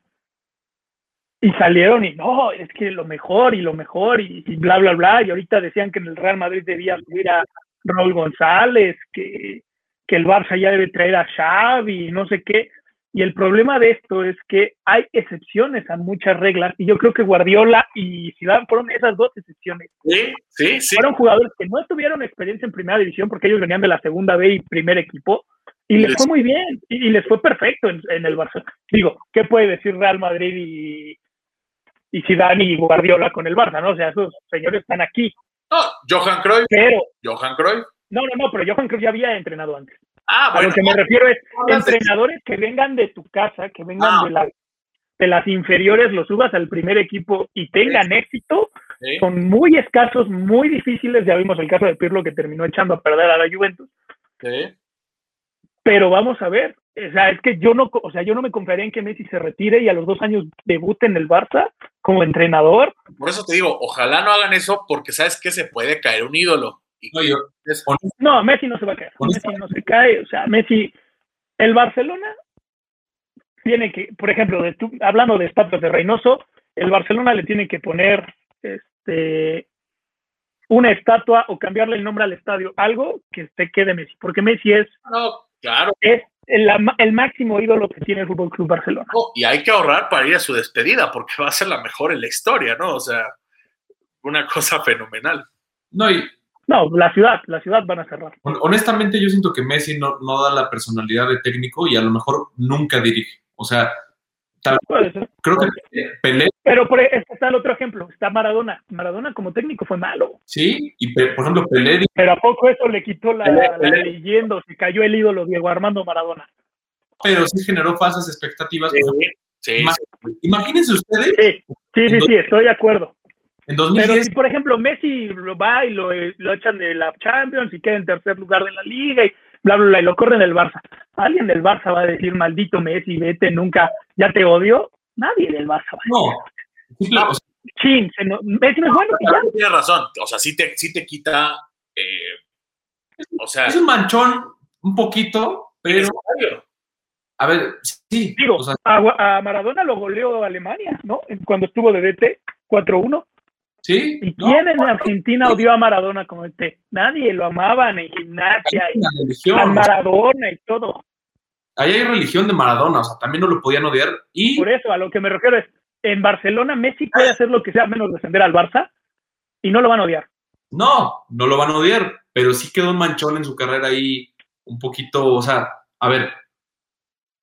y salieron y no, es que lo mejor y lo mejor y, y bla bla bla y ahorita decían que en el Real Madrid debía subir a Raúl González, que, que el Barça ya debe traer a Xavi y no sé qué. Y el problema de esto es que hay excepciones a muchas reglas y yo creo que Guardiola y Zidane fueron esas dos excepciones Sí, sí, sí. fueron jugadores que no tuvieron experiencia en primera división porque ellos venían de la segunda B y primer equipo y les fue muy bien y, les fue perfecto en, en el Barça. Digo, ¿qué puede decir Real Madrid y, y Zidane y Guardiola con el Barça? ¿no? O sea, esos señores están aquí, No, Johan Cruyff. pero Johan Cruyff. no, no, no, pero Johan Cruyff ya había entrenado antes. Ah, A bueno. lo que me refiero es entrenadores que vengan de tu casa, que vengan Ah. de, las de las inferiores, los subas al primer equipo y tengan éxito, Sí. son muy escasos, muy difíciles. Ya vimos el caso de Pirlo que terminó echando a perder a la Juventus. Sí. Pero vamos a ver, o sea, es que yo no, o sea, yo no me confiaría en que Messi se retire y a los dos años debute en el Barça como entrenador. Por eso te digo, ojalá no hagan eso porque sabes que se puede caer un ídolo. Y No, yo- es- No, Messi no se va a caer, Messi no se cae, o sea, Messi, el Barcelona tiene que, por ejemplo, de tú- hablando de estatuas de Reynoso, el Barcelona le tiene que poner este una estatua o cambiarle el nombre al estadio, algo que se quede Messi, porque Messi es, no, claro. es el, el máximo ídolo que tiene el Fútbol Club Barcelona. no, y hay que ahorrar para ir a su despedida porque va a ser la mejor en la historia, ¿no? O sea, una cosa fenomenal. No, y No, la ciudad, la ciudad van a cerrar. hon- honestamente yo siento que Messi no, no da la personalidad de técnico y a lo mejor nunca dirige. O sea, Puede ser. creo que Pelé, Pero por, está el otro ejemplo, está Maradona. Maradona como técnico fue malo, sí, y por ejemplo Pelé, pero ¿a poco eso le quitó la, Pelé, la Pelé. leyenda? o Se cayó el ídolo Diego Armando Maradona. pero sí generó falsas expectativas. Sí, sí, Ma- sí. Imagínense ustedes, Sí, sí, sí, sí, estoy de acuerdo. en Pero 2010, si, por ejemplo, Messi lo va y lo, lo echan de la Champions y queda en tercer lugar de la liga y bla, bla, bla, y lo corren del Barça. ¿Alguien del Barça va a decir, maldito Messi, vete, nunca, ya te odio? Nadie del Barça va a decir. no. Simple- o sea, Chin, se no- Messi no es bueno y ya. Claro, Tienes razón. O sea, sí te, sí te quita. eh, o sea, es un manchón un poquito, pero a ver, sí, Digo, o sea, a, a Maradona lo goleó Alemania, ¿no? Cuando estuvo de DT 4-1. Sí. ¿Y no, quién en Argentina odió a Maradona como DT? Nadie, lo amaban en gimnasia y a Maradona y todo. ahí hay religión de Maradona, o sea, también no lo podían odiar y Por eso, a lo que me refiero es, en Barcelona Messi puede hacer lo que sea menos defender al Barça y no lo van a odiar. no, no lo van a odiar, pero sí quedó un manchón en su carrera ahí un poquito, o sea, a ver,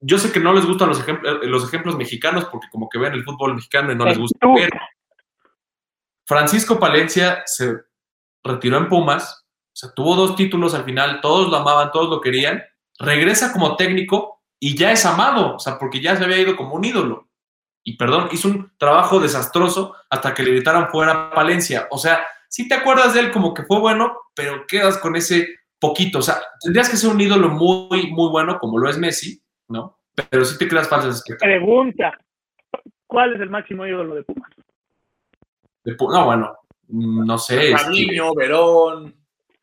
yo sé que no les gustan los ejemplos, los ejemplos mexicanos porque como que ven el fútbol mexicano y no les gusta, pero Francisco Palencia se retiró en Pumas, o sea, tuvo dos títulos al final, todos lo amaban, todos lo querían, regresa como técnico y ya es amado, o sea, porque ya se había ido como un ídolo. Y perdón, hizo un trabajo desastroso hasta que le gritaran fuera Palencia. O sea, sí te acuerdas de él como que fue bueno, pero quedas con ese poquito. O sea, tendrías que ser un ídolo muy, muy bueno, como lo es Messi, ¿no? Pero sí te creas falsas pregunta, ¿cuál es el máximo ídolo de Pumas? No, bueno, no sé. este, Fabinho, Verón,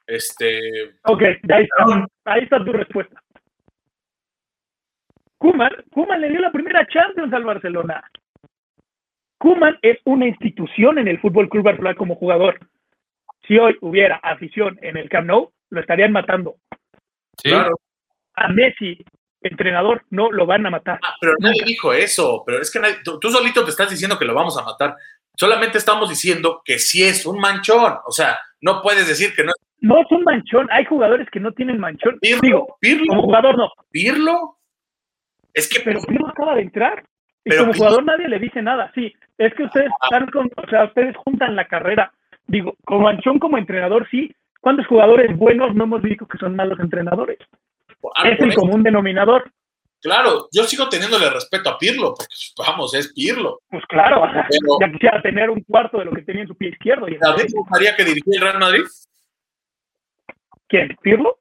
este. Ok, ahí está, ahí está tu respuesta. Kuman, Kuman le dio la primera Champions al Barcelona. Kuman es una institución en el Fútbol Club Barcelona como jugador. Si hoy hubiera afición en el Camp Nou, lo estarían matando. sí, Claro. A Messi, entrenador, no lo van a matar. Ah, pero nadie dijo eso. Pero es que nadie- tú, tú solito te estás diciendo que lo vamos a matar. Solamente estamos diciendo que sí es un manchón. O sea, no puedes decir que no es No es un manchón, hay jugadores que no tienen manchón. Pirlo. Digo, Pirlo, como jugador no, Pirlo. Es que pero Pirlo acaba de entrar. Y Pero como Pirlo- jugador nadie le dice nada. Sí, es que ustedes están con, o sea, ustedes juntan la carrera. Digo, como manchón como entrenador, sí. ¿Cuántos jugadores buenos no hemos visto que son malos entrenadores? ah, es el común denominador. Claro, yo sigo teniéndole respeto a Pirlo, porque vamos, es Pirlo. Pues claro, Pero- ya quisiera tener un cuarto de lo que tenía en su pie izquierdo. Y en el ¿A ti te derecho. gustaría que dirigiera el Real Madrid? ¿Quién? ¿Pirlo?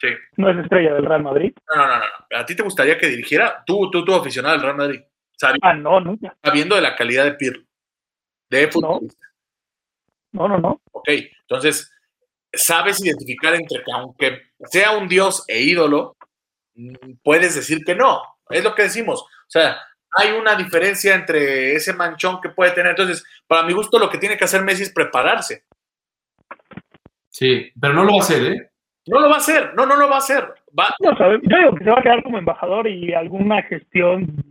Sí. No es estrella del Real Madrid. No, no, no, no. ¿A ti te gustaría que dirigiera? Tú, tú, tú, aficionado al Real Madrid, sabi- Ah, no, nunca. sabiendo de la calidad de Pirlo, de futbolista. No, no, no. Ok, entonces, sabes identificar entre que aunque sea un dios e ídolo, puedes decir que no. Es lo que decimos. O sea, hay una diferencia entre ese manchón que puede tener. Entonces, para mi gusto, lo que tiene que hacer Messi es prepararse. sí, pero no lo va a hacer, ¿eh? No lo va a hacer, no, no lo va a hacer. Va, No sabe- Yo digo que se va a quedar como embajador y alguna gestión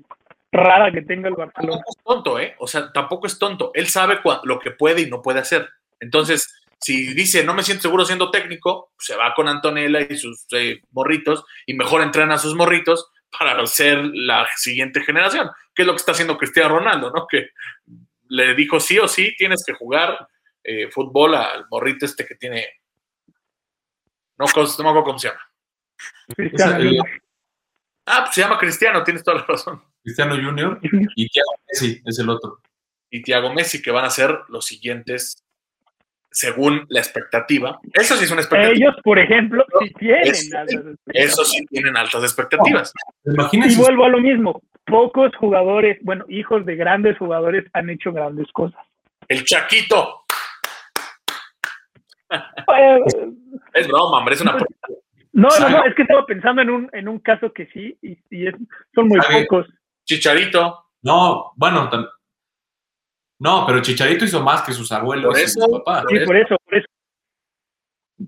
rara que tenga el Barcelona. tampoco es tonto, ¿eh? O sea, tampoco es tonto. Él sabe lo que puede y no puede hacer. Entonces, si dice, no me siento seguro siendo técnico, se va con Antonella y sus eh, morritos y mejor entrena a sus morritos para ser la siguiente generación, que es lo que está haciendo Cristiano Ronaldo, ¿no? Que le dijo sí o sí, tienes que jugar eh, fútbol al morrito este que tiene... No, me acuerdo cómo se llama. Cristiano. Ah, pues se llama Cristiano, tienes toda la razón. Cristiano Junior y Thiago Messi es el otro. y Thiago Messi, que van a ser los siguientes según la expectativa. Eso sí es una expectativa. Ellos, por ejemplo, sí tienen Es- altas Eso expectativas. sí tienen altas expectativas. Y Imagínense, vuelvo a lo mismo. Pocos jugadores, bueno, hijos de grandes jugadores han hecho grandes cosas. El Chaquito. Eh, Es broma, hombre, es una. No, no, no, es que estaba pensando en un, en un caso que sí, y, y es- son muy ¿Sabe? pocos. Chicharito. no, bueno, no, pero Chicharito hizo más que sus abuelos Por y eso, sus papás. por Sí, por eso, por eso.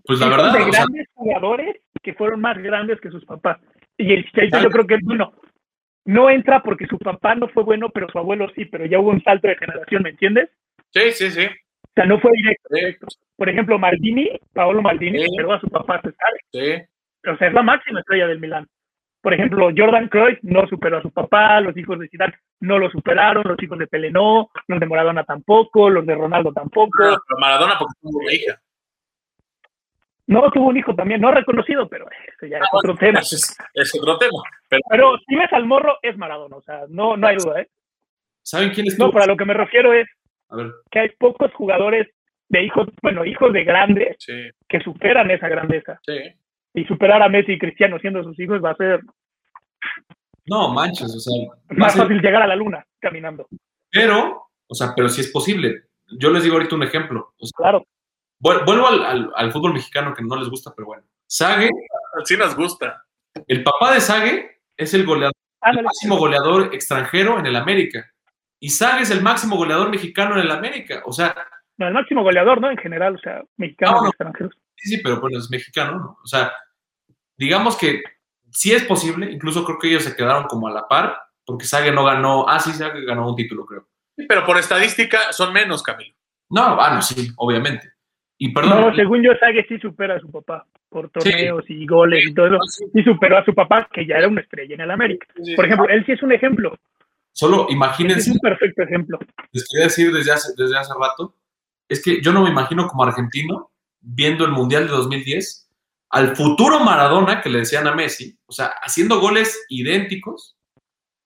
Pues la verdad, de sea, grandes jugadores que fueron más grandes que sus papás. Y el Chicharito yo creo que es bueno. No entra porque su papá no fue bueno, pero su abuelo sí, pero ya hubo un salto de generación, ¿me entiendes? Sí, sí, sí. O sea, no fue directo. Por ejemplo, Maldini, Paolo Maldini, Sí. superó a su papá, se sabe. sí. O sea, es la máxima estrella del Milán. Por ejemplo, Jordan Cruyff no superó a su papá, los hijos de Zidane no lo superaron, los hijos de Pelé no, los de Maradona tampoco, los de Ronaldo tampoco. Pero Maradona porque tuvo una hija. No tuvo un hijo también, no reconocido, pero eso ya es Ah, otro tema. Es, es otro tema. Pero Pero si ves al morro, es Maradona, o sea, no, no hay duda, ¿eh? ¿saben quién No, estuvo? para lo que me refiero es A ver, que hay pocos jugadores de hijos, bueno, hijos de grandes sí, que superan esa grandeza. sí. Y superar a Messi y Cristiano siendo sus hijos va a ser no, manches, o sea, más ser- fácil llegar a la luna caminando. pero, o sea, pero sí es posible. Yo les digo ahorita un ejemplo. O sea, Claro. vuel- vuelvo al, al- al fútbol mexicano que no les gusta, pero bueno. Sague, Sí nos gusta. el papá de Sague es el goleador, el máximo goleador extranjero en el América. Y Sague es el máximo goleador mexicano en el América. O sea, No, el máximo goleador, ¿no? En general, o sea, mexicanos No, no. y extranjeros. Sí, sí, pero bueno, es mexicano, ¿no? O sea, digamos que sí es posible, incluso creo que ellos se quedaron como a la par, porque Sague no ganó, ah, sí, Sague ganó un título, creo. Sí, Pero por estadística son menos, Camilo. No, ah, no, sí, obviamente. Y perdón, No, según yo, Sague sí supera a su papá por torneos y goles y todo eso. Sí superó a su papá, que ya era una estrella en el América. Por ejemplo, él sí es un ejemplo. solo sí es imagínense, un perfecto ejemplo. les quería decir desde hace, desde hace rato, es que yo no me imagino como argentino viendo el Mundial de 2010 al futuro Maradona que le decían a Messi, o sea, haciendo goles idénticos,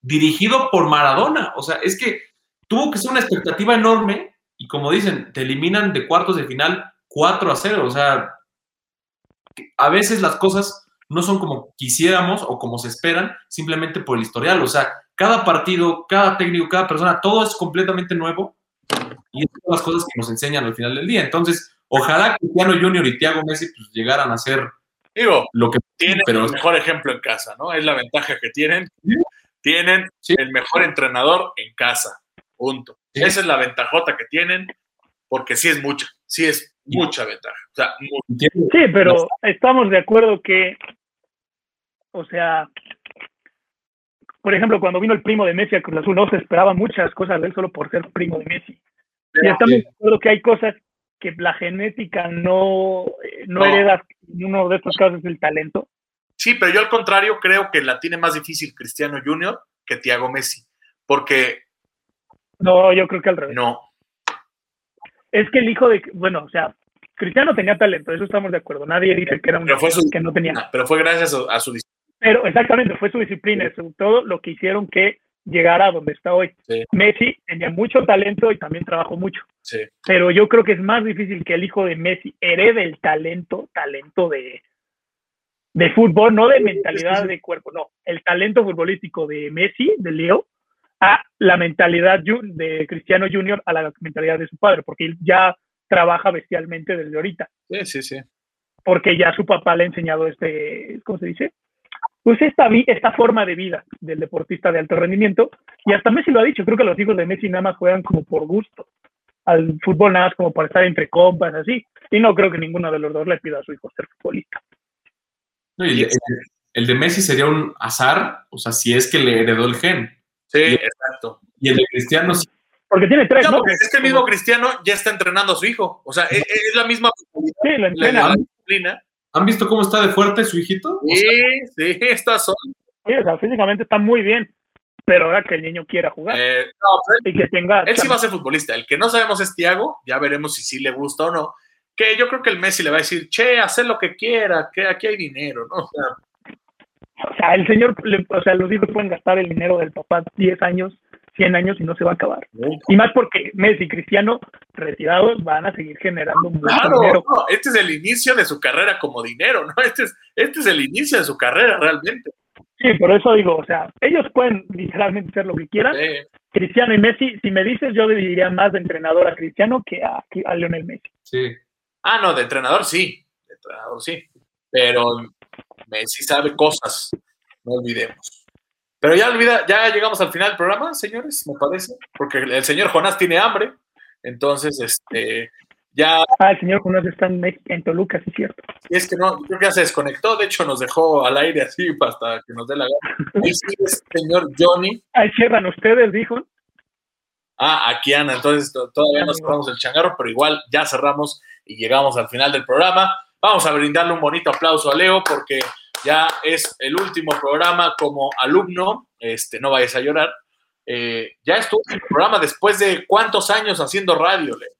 dirigido por Maradona. O sea, es que tuvo que ser una expectativa enorme y como dicen, te eliminan de cuartos de final 4 a 0. O sea, a veces las cosas no son como quisiéramos o como se esperan, simplemente por el historial. O sea, cada partido, cada técnico, cada persona, todo es completamente nuevo y es las cosas que nos enseñan al final del día. Entonces, ojalá Cristiano Junior y Thiago Messi pues, llegaran a ser Digo, lo que tienen pero el mejor ejemplo en casa, ¿no? Es la ventaja que tienen. Tienen Sí. el mejor entrenador en casa. Punto. Sí. Esa es la ventajota que tienen, porque sí es mucha, sí es mucha ventaja. O sea. Sí, pero estamos de acuerdo que, o sea, por ejemplo, cuando vino el primo de Messi a Cruz Azul, no se esperaban muchas cosas de él solo por ser primo de Messi. Y estamos de acuerdo que hay cosas que la genética no, eh, no, No. hereda, en uno de estos casos el talento. sí, pero yo al contrario creo que la tiene más difícil Cristiano Junior que Thiago Messi, porque No, yo creo que al revés. no, Es que el hijo de, bueno, o sea, Cristiano tenía talento, eso estamos de acuerdo. Nadie dice que era un fue su- que no tenía. pero fue gracias a, a su dis- Pero exactamente, fue su disciplina, sobre todo lo que hicieron que llegara a donde está hoy. Sí. Messi tenía mucho talento y también trabajó mucho. sí. pero yo creo que es más difícil que el hijo de Messi herede el talento, talento de, de fútbol, no de mentalidad de cuerpo, no, el talento futbolístico de Messi, de Leo, a la mentalidad de Cristiano Junior, a la mentalidad de su padre, porque él ya trabaja bestialmente desde ahorita, Sí, sí, sí. porque ya su papá le ha enseñado este, ¿cómo se dice? Pues esta, vi- esta forma de vida del deportista de alto rendimiento, y hasta Messi lo ha dicho, creo que los hijos de Messi nada más juegan como por gusto al fútbol nada más como para estar entre compas, así. Y no creo que ninguno de los dos le pida a su hijo ser futbolista. No, el, de Messi sería un azar, o sea, si es que le heredó el gen. Sí, Y- exacto. Y el de Cristiano sí. Porque tiene tres, No, ¿no? porque es que el mismo Cristiano ya está entrenando a su hijo. O sea, es, es la misma Sí, lo la, entrena. la disciplina. ¿Han visto cómo está de fuerte su hijito? O sea, Sí, sí, estas son. Sí, o sea, físicamente está muy bien. Pero ahora que el niño quiera jugar eh, no, y que tenga. él, él sí va a ser futbolista. El que no sabemos es Thiago. Ya veremos si sí le gusta o no. Que yo creo que el Messi le va a decir, che, haz lo que quiera, que aquí hay dinero, ¿no? O sea, O sea, el señor, le- o sea, los hijos pueden gastar el dinero del papá 10 años, 100 años y no se va a acabar. Y más porque Messi y Cristiano retirados van a seguir generando mucho Claro, dinero. no, este es el inicio de su carrera como dinero, ¿no? Este es, este es el inicio de su carrera realmente. Sí, por eso digo, o sea, ellos pueden literalmente hacer lo que quieran. Sí. Cristiano y Messi, si me dices, yo diría más de entrenador a Cristiano que a, a Lionel Messi. sí. Ah, no, de entrenador sí, de entrenador sí, pero Messi sabe cosas, no olvidemos. Pero ya olvida, ya llegamos al final del programa, señores, me parece, porque el señor Jonás tiene hambre, entonces, este, ya, Ah, el señor Jonás está en, Toluca, sí es cierto. y es que no, creo que ya se desconectó, de hecho nos dejó al aire así hasta que nos dé la gana. Ahí sí es señor Johnny, Ahí cierran ustedes, dijo. Ah, aquí Ana, entonces to- todavía no cerramos el changarro, pero igual ya cerramos y llegamos al final del programa. Vamos a brindarle un bonito aplauso a Leo porque ya es el último programa como alumno, este, no vayas a llorar. Eh, ya estuvo en el programa después de cuántos años haciendo radio, Leo.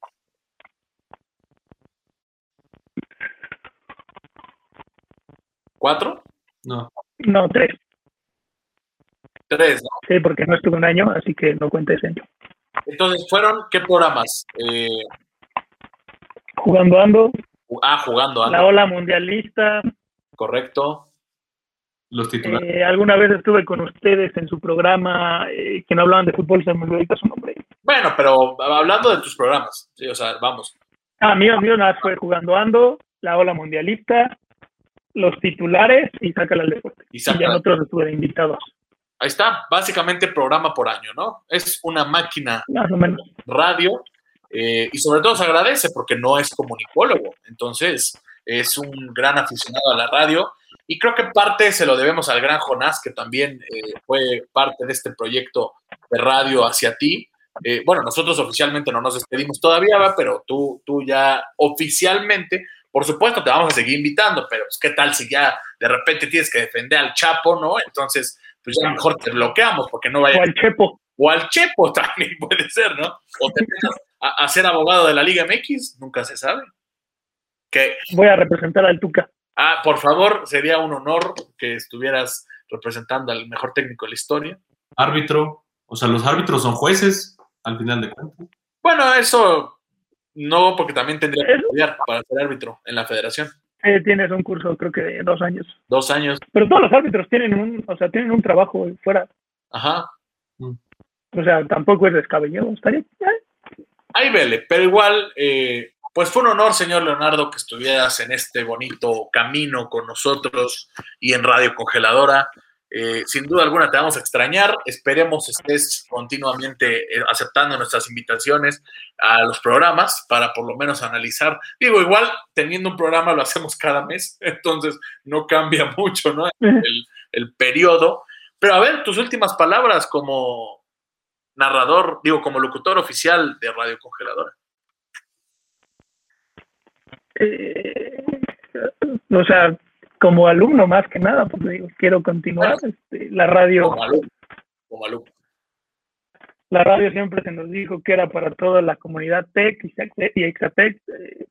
¿Cuatro? No. No, tres. Tres, ¿no? Sí, porque no estuve un año, así que no cuenta ese año. Entonces, ¿fueron qué programas? Eh, Jugando ando, ah, jugando, la ando, ola mundialista. correcto. Los titulares. eh, alguna vez estuve con ustedes en su programa eh, que no hablaban de fútbol, se me olvidó su nombre. Bueno, pero hablando de tus programas, sí, o sea, vamos. Ah, mío, mío, nada, fue jugando ando, la ola mundialista, los titulares y sácala al deporte. Y Y ya en otros estuve invitados, Ahí está, básicamente programa por año, ¿no? Es una máquina más o menos. radio eh, y sobre todo se agradece porque no es comunicólogo, entonces es un gran aficionado a la radio y creo que parte se lo debemos al gran Jonás que también eh, fue parte de este proyecto de radio hacia ti. Eh, bueno, nosotros oficialmente no nos despedimos todavía, ¿va? pero tú, tú ya oficialmente, por supuesto, te vamos a seguir invitando, pero pues, ¿qué tal si ya de repente tienes que defender al Chapo, ¿no? Entonces, pues ya mejor te bloqueamos porque no vaya O al Chepo. o al Chepo también puede ser, ¿no? O te metas a, a ser abogado de la Liga MX, nunca se sabe. Que, Voy a representar al Tuca. Ah, por favor, sería un honor que estuvieras representando al mejor técnico de la historia. Árbitro. O sea, los árbitros son jueces, al final de cuentas. Bueno, eso no, porque también tendría que estudiar para ser árbitro en la federación. Eh, tienes un curso, creo que de dos años. Dos años, Pero todos los árbitros tienen un, o sea, tienen un trabajo fuera. ajá. O sea, tampoco es descabellado. Estaría, ahí vele, pero igual, eh, pues fue un honor, señor Leonardo, que estuvieras en este bonito camino con nosotros y en Radio Congeladora. Eh, sin duda alguna te vamos a extrañar. Esperemos estés continuamente eh, aceptando nuestras invitaciones a los programas para por lo menos analizar. Digo, igual teniendo un programa lo hacemos cada mes, entonces no cambia mucho ¿no? el periodo. Pero a ver, tus últimas palabras como narrador, digo, como locutor oficial de Radio Congeladora. Eh, o sea, como alumno más que nada, porque digo, quiero continuar. Este, la radio. Como alumno. La radio siempre se nos dijo que era para toda la comunidad TEC y Exatec. Eh,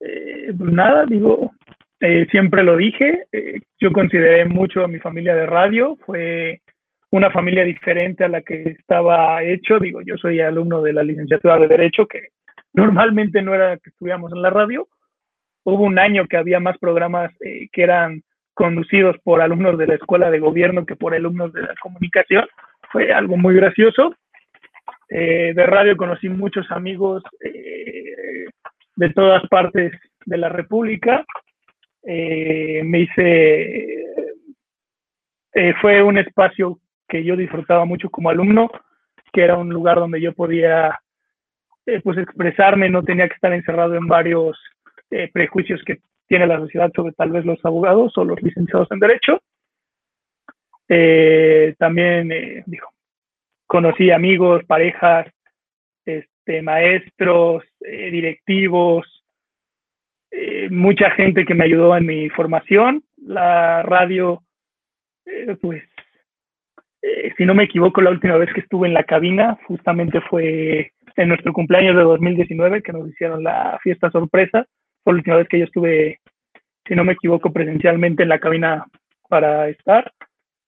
eh, pues nada, digo, eh, siempre lo dije. yo consideré mucho a mi familia de radio. Fue una familia diferente a la que estaba hecho. Digo, yo soy alumno de la licenciatura de Derecho, que normalmente no era que estuviéramos en la radio, hubo un año que había más programas eh, que eran conducidos por alumnos de la escuela de gobierno que por alumnos de la comunicación. Fue algo muy gracioso. Eh, de radio conocí muchos amigos eh, de todas partes de la República. me hice, fue un espacio que yo disfrutaba mucho como alumno, que era un lugar donde yo podía pues expresarme, no tenía que estar encerrado en varios eh, prejuicios que tiene la sociedad sobre tal vez los abogados o los licenciados en Derecho. Eh, también, eh, dijo, conocí amigos, parejas, este, maestros, directivos, mucha gente que me ayudó en mi formación. La radio, pues, si no me equivoco, la última vez que estuve en la cabina justamente fue en nuestro cumpleaños de 2019, que nos hicieron la fiesta sorpresa fue la última vez que yo estuve, si no me equivoco, presencialmente en la cabina para estar.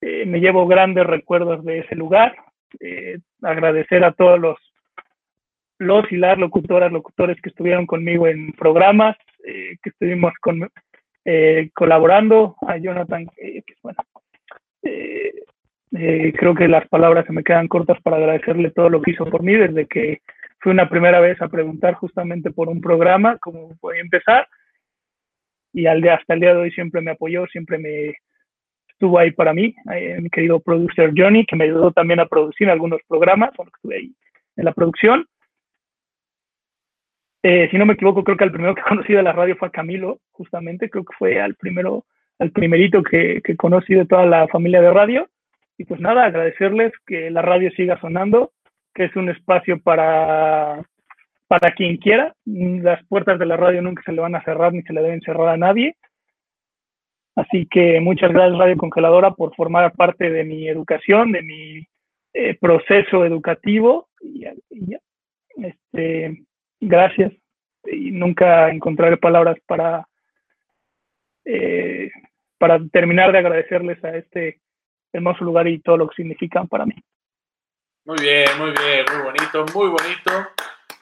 Eh, me llevo grandes recuerdos de ese lugar. Eh, agradecer a todos los, los y las locutoras, locutores que estuvieron conmigo en programas, eh, que estuvimos con, colaborando. A Jonathan, bueno, creo que las palabras se me quedan cortas para agradecerle todo lo que hizo por mí desde que fue una primera vez a preguntar justamente por un programa, cómo podía empezar, y al de, hasta el día de hoy siempre me apoyó, siempre me estuvo ahí para mí, eh, mi querido producer Johnny, que me ayudó también a producir algunos programas, porque estuve ahí en la producción. Eh, si no me equivoco, creo que el primero que conocí de la radio fue a Camilo, justamente, creo que fue al primero, al primerito que, que conocí de toda la familia de radio. Y pues nada, agradecerles que la radio siga sonando, que es un espacio para, para quien quiera. Las puertas de la radio nunca se le van a cerrar ni se le deben cerrar a nadie. Así que muchas gracias Radio Congeladora por formar parte de mi educación, de mi eh, proceso educativo. Y, Este, gracias. Y nunca encontraré palabras para, eh, para terminar de agradecerles a este hermoso lugar y todo lo que significan para mí. Muy bien, muy bien, muy bonito, muy bonito.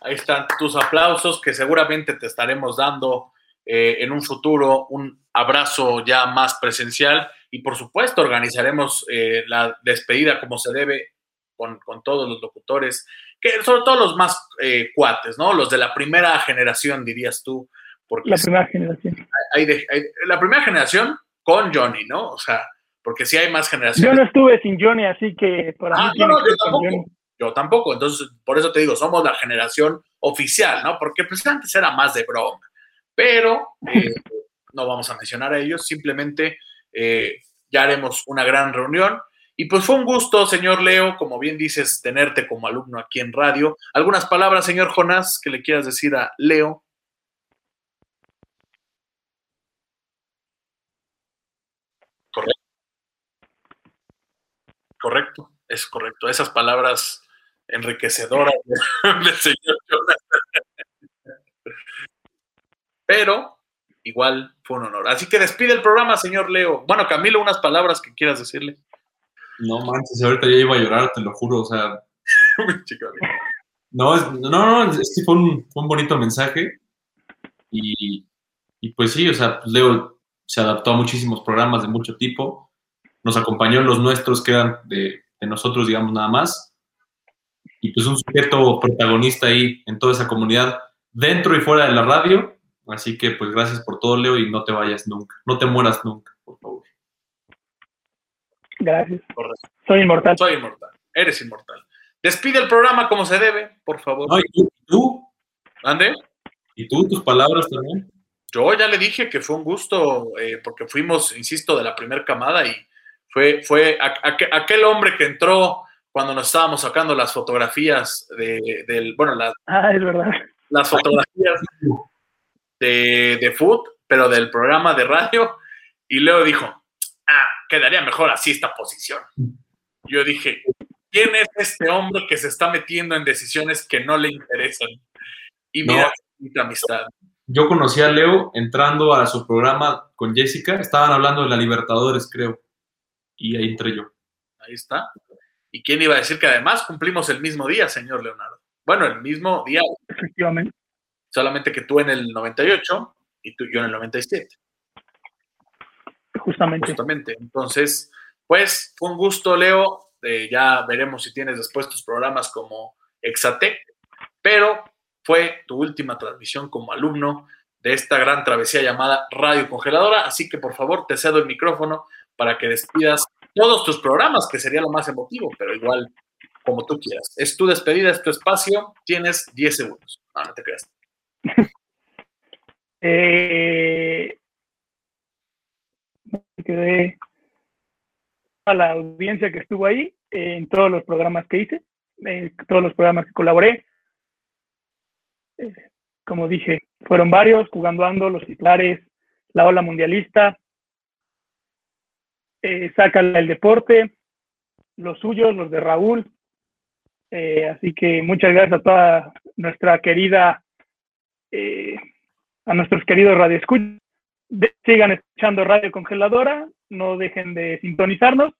Ahí están tus aplausos que seguramente te estaremos dando eh, en un futuro un abrazo ya más presencial y por supuesto organizaremos eh, la despedida como se debe con, todos los locutores, que sobre todo los más eh, cuates, ¿no? Los de la primera generación, dirías tú. Porque la primera generación. la primera generación con Johnny, ¿no? O sea, porque si hay más generaciones. Yo no estuve sin Johnny, así que para ah, no, no, yo tampoco. Yo tampoco, entonces por eso te digo, somos la generación oficial, ¿no? Porque pues antes era más de broma, pero eh, no vamos a mencionar a ellos, simplemente eh, ya haremos una gran reunión. Y pues fue un gusto, señor Leo, como bien dices, tenerte como alumno aquí en radio. ¿Algunas palabras, señor Jonás, que le quieras decir a Leo? correcto, es correcto. Esas palabras enriquecedoras del señor Pero igual fue un honor. Así que despide el programa, señor Leo. Bueno, Camilo, unas palabras que quieras decirle. No manches, ahorita ya iba a llorar, te lo juro, o sea. no, no, no, es que fue un, bonito mensaje. Y, pues sí, o sea, Leo se adaptó a muchísimos programas de mucho tipo nos acompañó en los nuestros que eran de, nosotros, digamos, nada más. y pues un sujeto protagonista ahí en toda esa comunidad, dentro y fuera de la radio. Así que pues gracias por todo, Leo, y no te vayas nunca, no te mueras nunca, por favor. Gracias. Soy inmortal. Soy inmortal. Eres inmortal. Despide el programa como se debe, por favor. ¿y tú? ¿Ande? ¿Y tú, tus palabras también? Yo ya le dije que fue un gusto, eh, porque fuimos, insisto, de la primera camada y fue, fue aquel hombre que entró cuando nos estábamos sacando las fotografías de, del, bueno, las, ah, es verdad. las fotografías de, de Food, pero del programa de radio, y Leo dijo, ah, quedaría mejor así esta posición. Yo dije, ¿quién es este hombre que se está metiendo en decisiones que no le interesan? Y mira, no. amistad. Yo conocí a Leo entrando a su programa con Jessica, estaban hablando de la Libertadores, creo, y ahí entré yo. Ahí está. ¿Y quién iba a decir que además cumplimos el mismo día, señor Leonardo? Bueno, el mismo día. Efectivamente. Solamente que tú en el 98 y tú yo en el 97. Justamente. Justamente. Entonces, pues fue un gusto, Leo. Eh, ya veremos si tienes después tus programas como Exatec, pero fue tu última transmisión como alumno de esta gran travesía llamada Radio Congeladora. Así que por favor te cedo el micrófono para que despidas todos tus programas, que sería lo más emotivo, pero igual como tú quieras. Es tu despedida, es tu espacio, tienes 10 segundos. No, no te creas. eh, quedé a la audiencia que estuvo ahí en todos los programas que hice, en todos los programas que colaboré. Eh, como dije, fueron varios, jugando ando, los titulares, la ola mundialista, eh, sácala el deporte, los suyos, los de Raúl. Eh, así que muchas gracias a toda nuestra querida, eh, a nuestros queridos radioescuchas. Sigan escuchando Radio Congeladora, no dejen de sintonizarnos.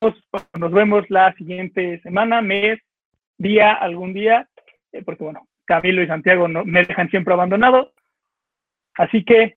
Nos, vemos la siguiente semana, mes, día, algún día, porque bueno, Camilo y Santiago no, me dejan siempre abandonado. Así que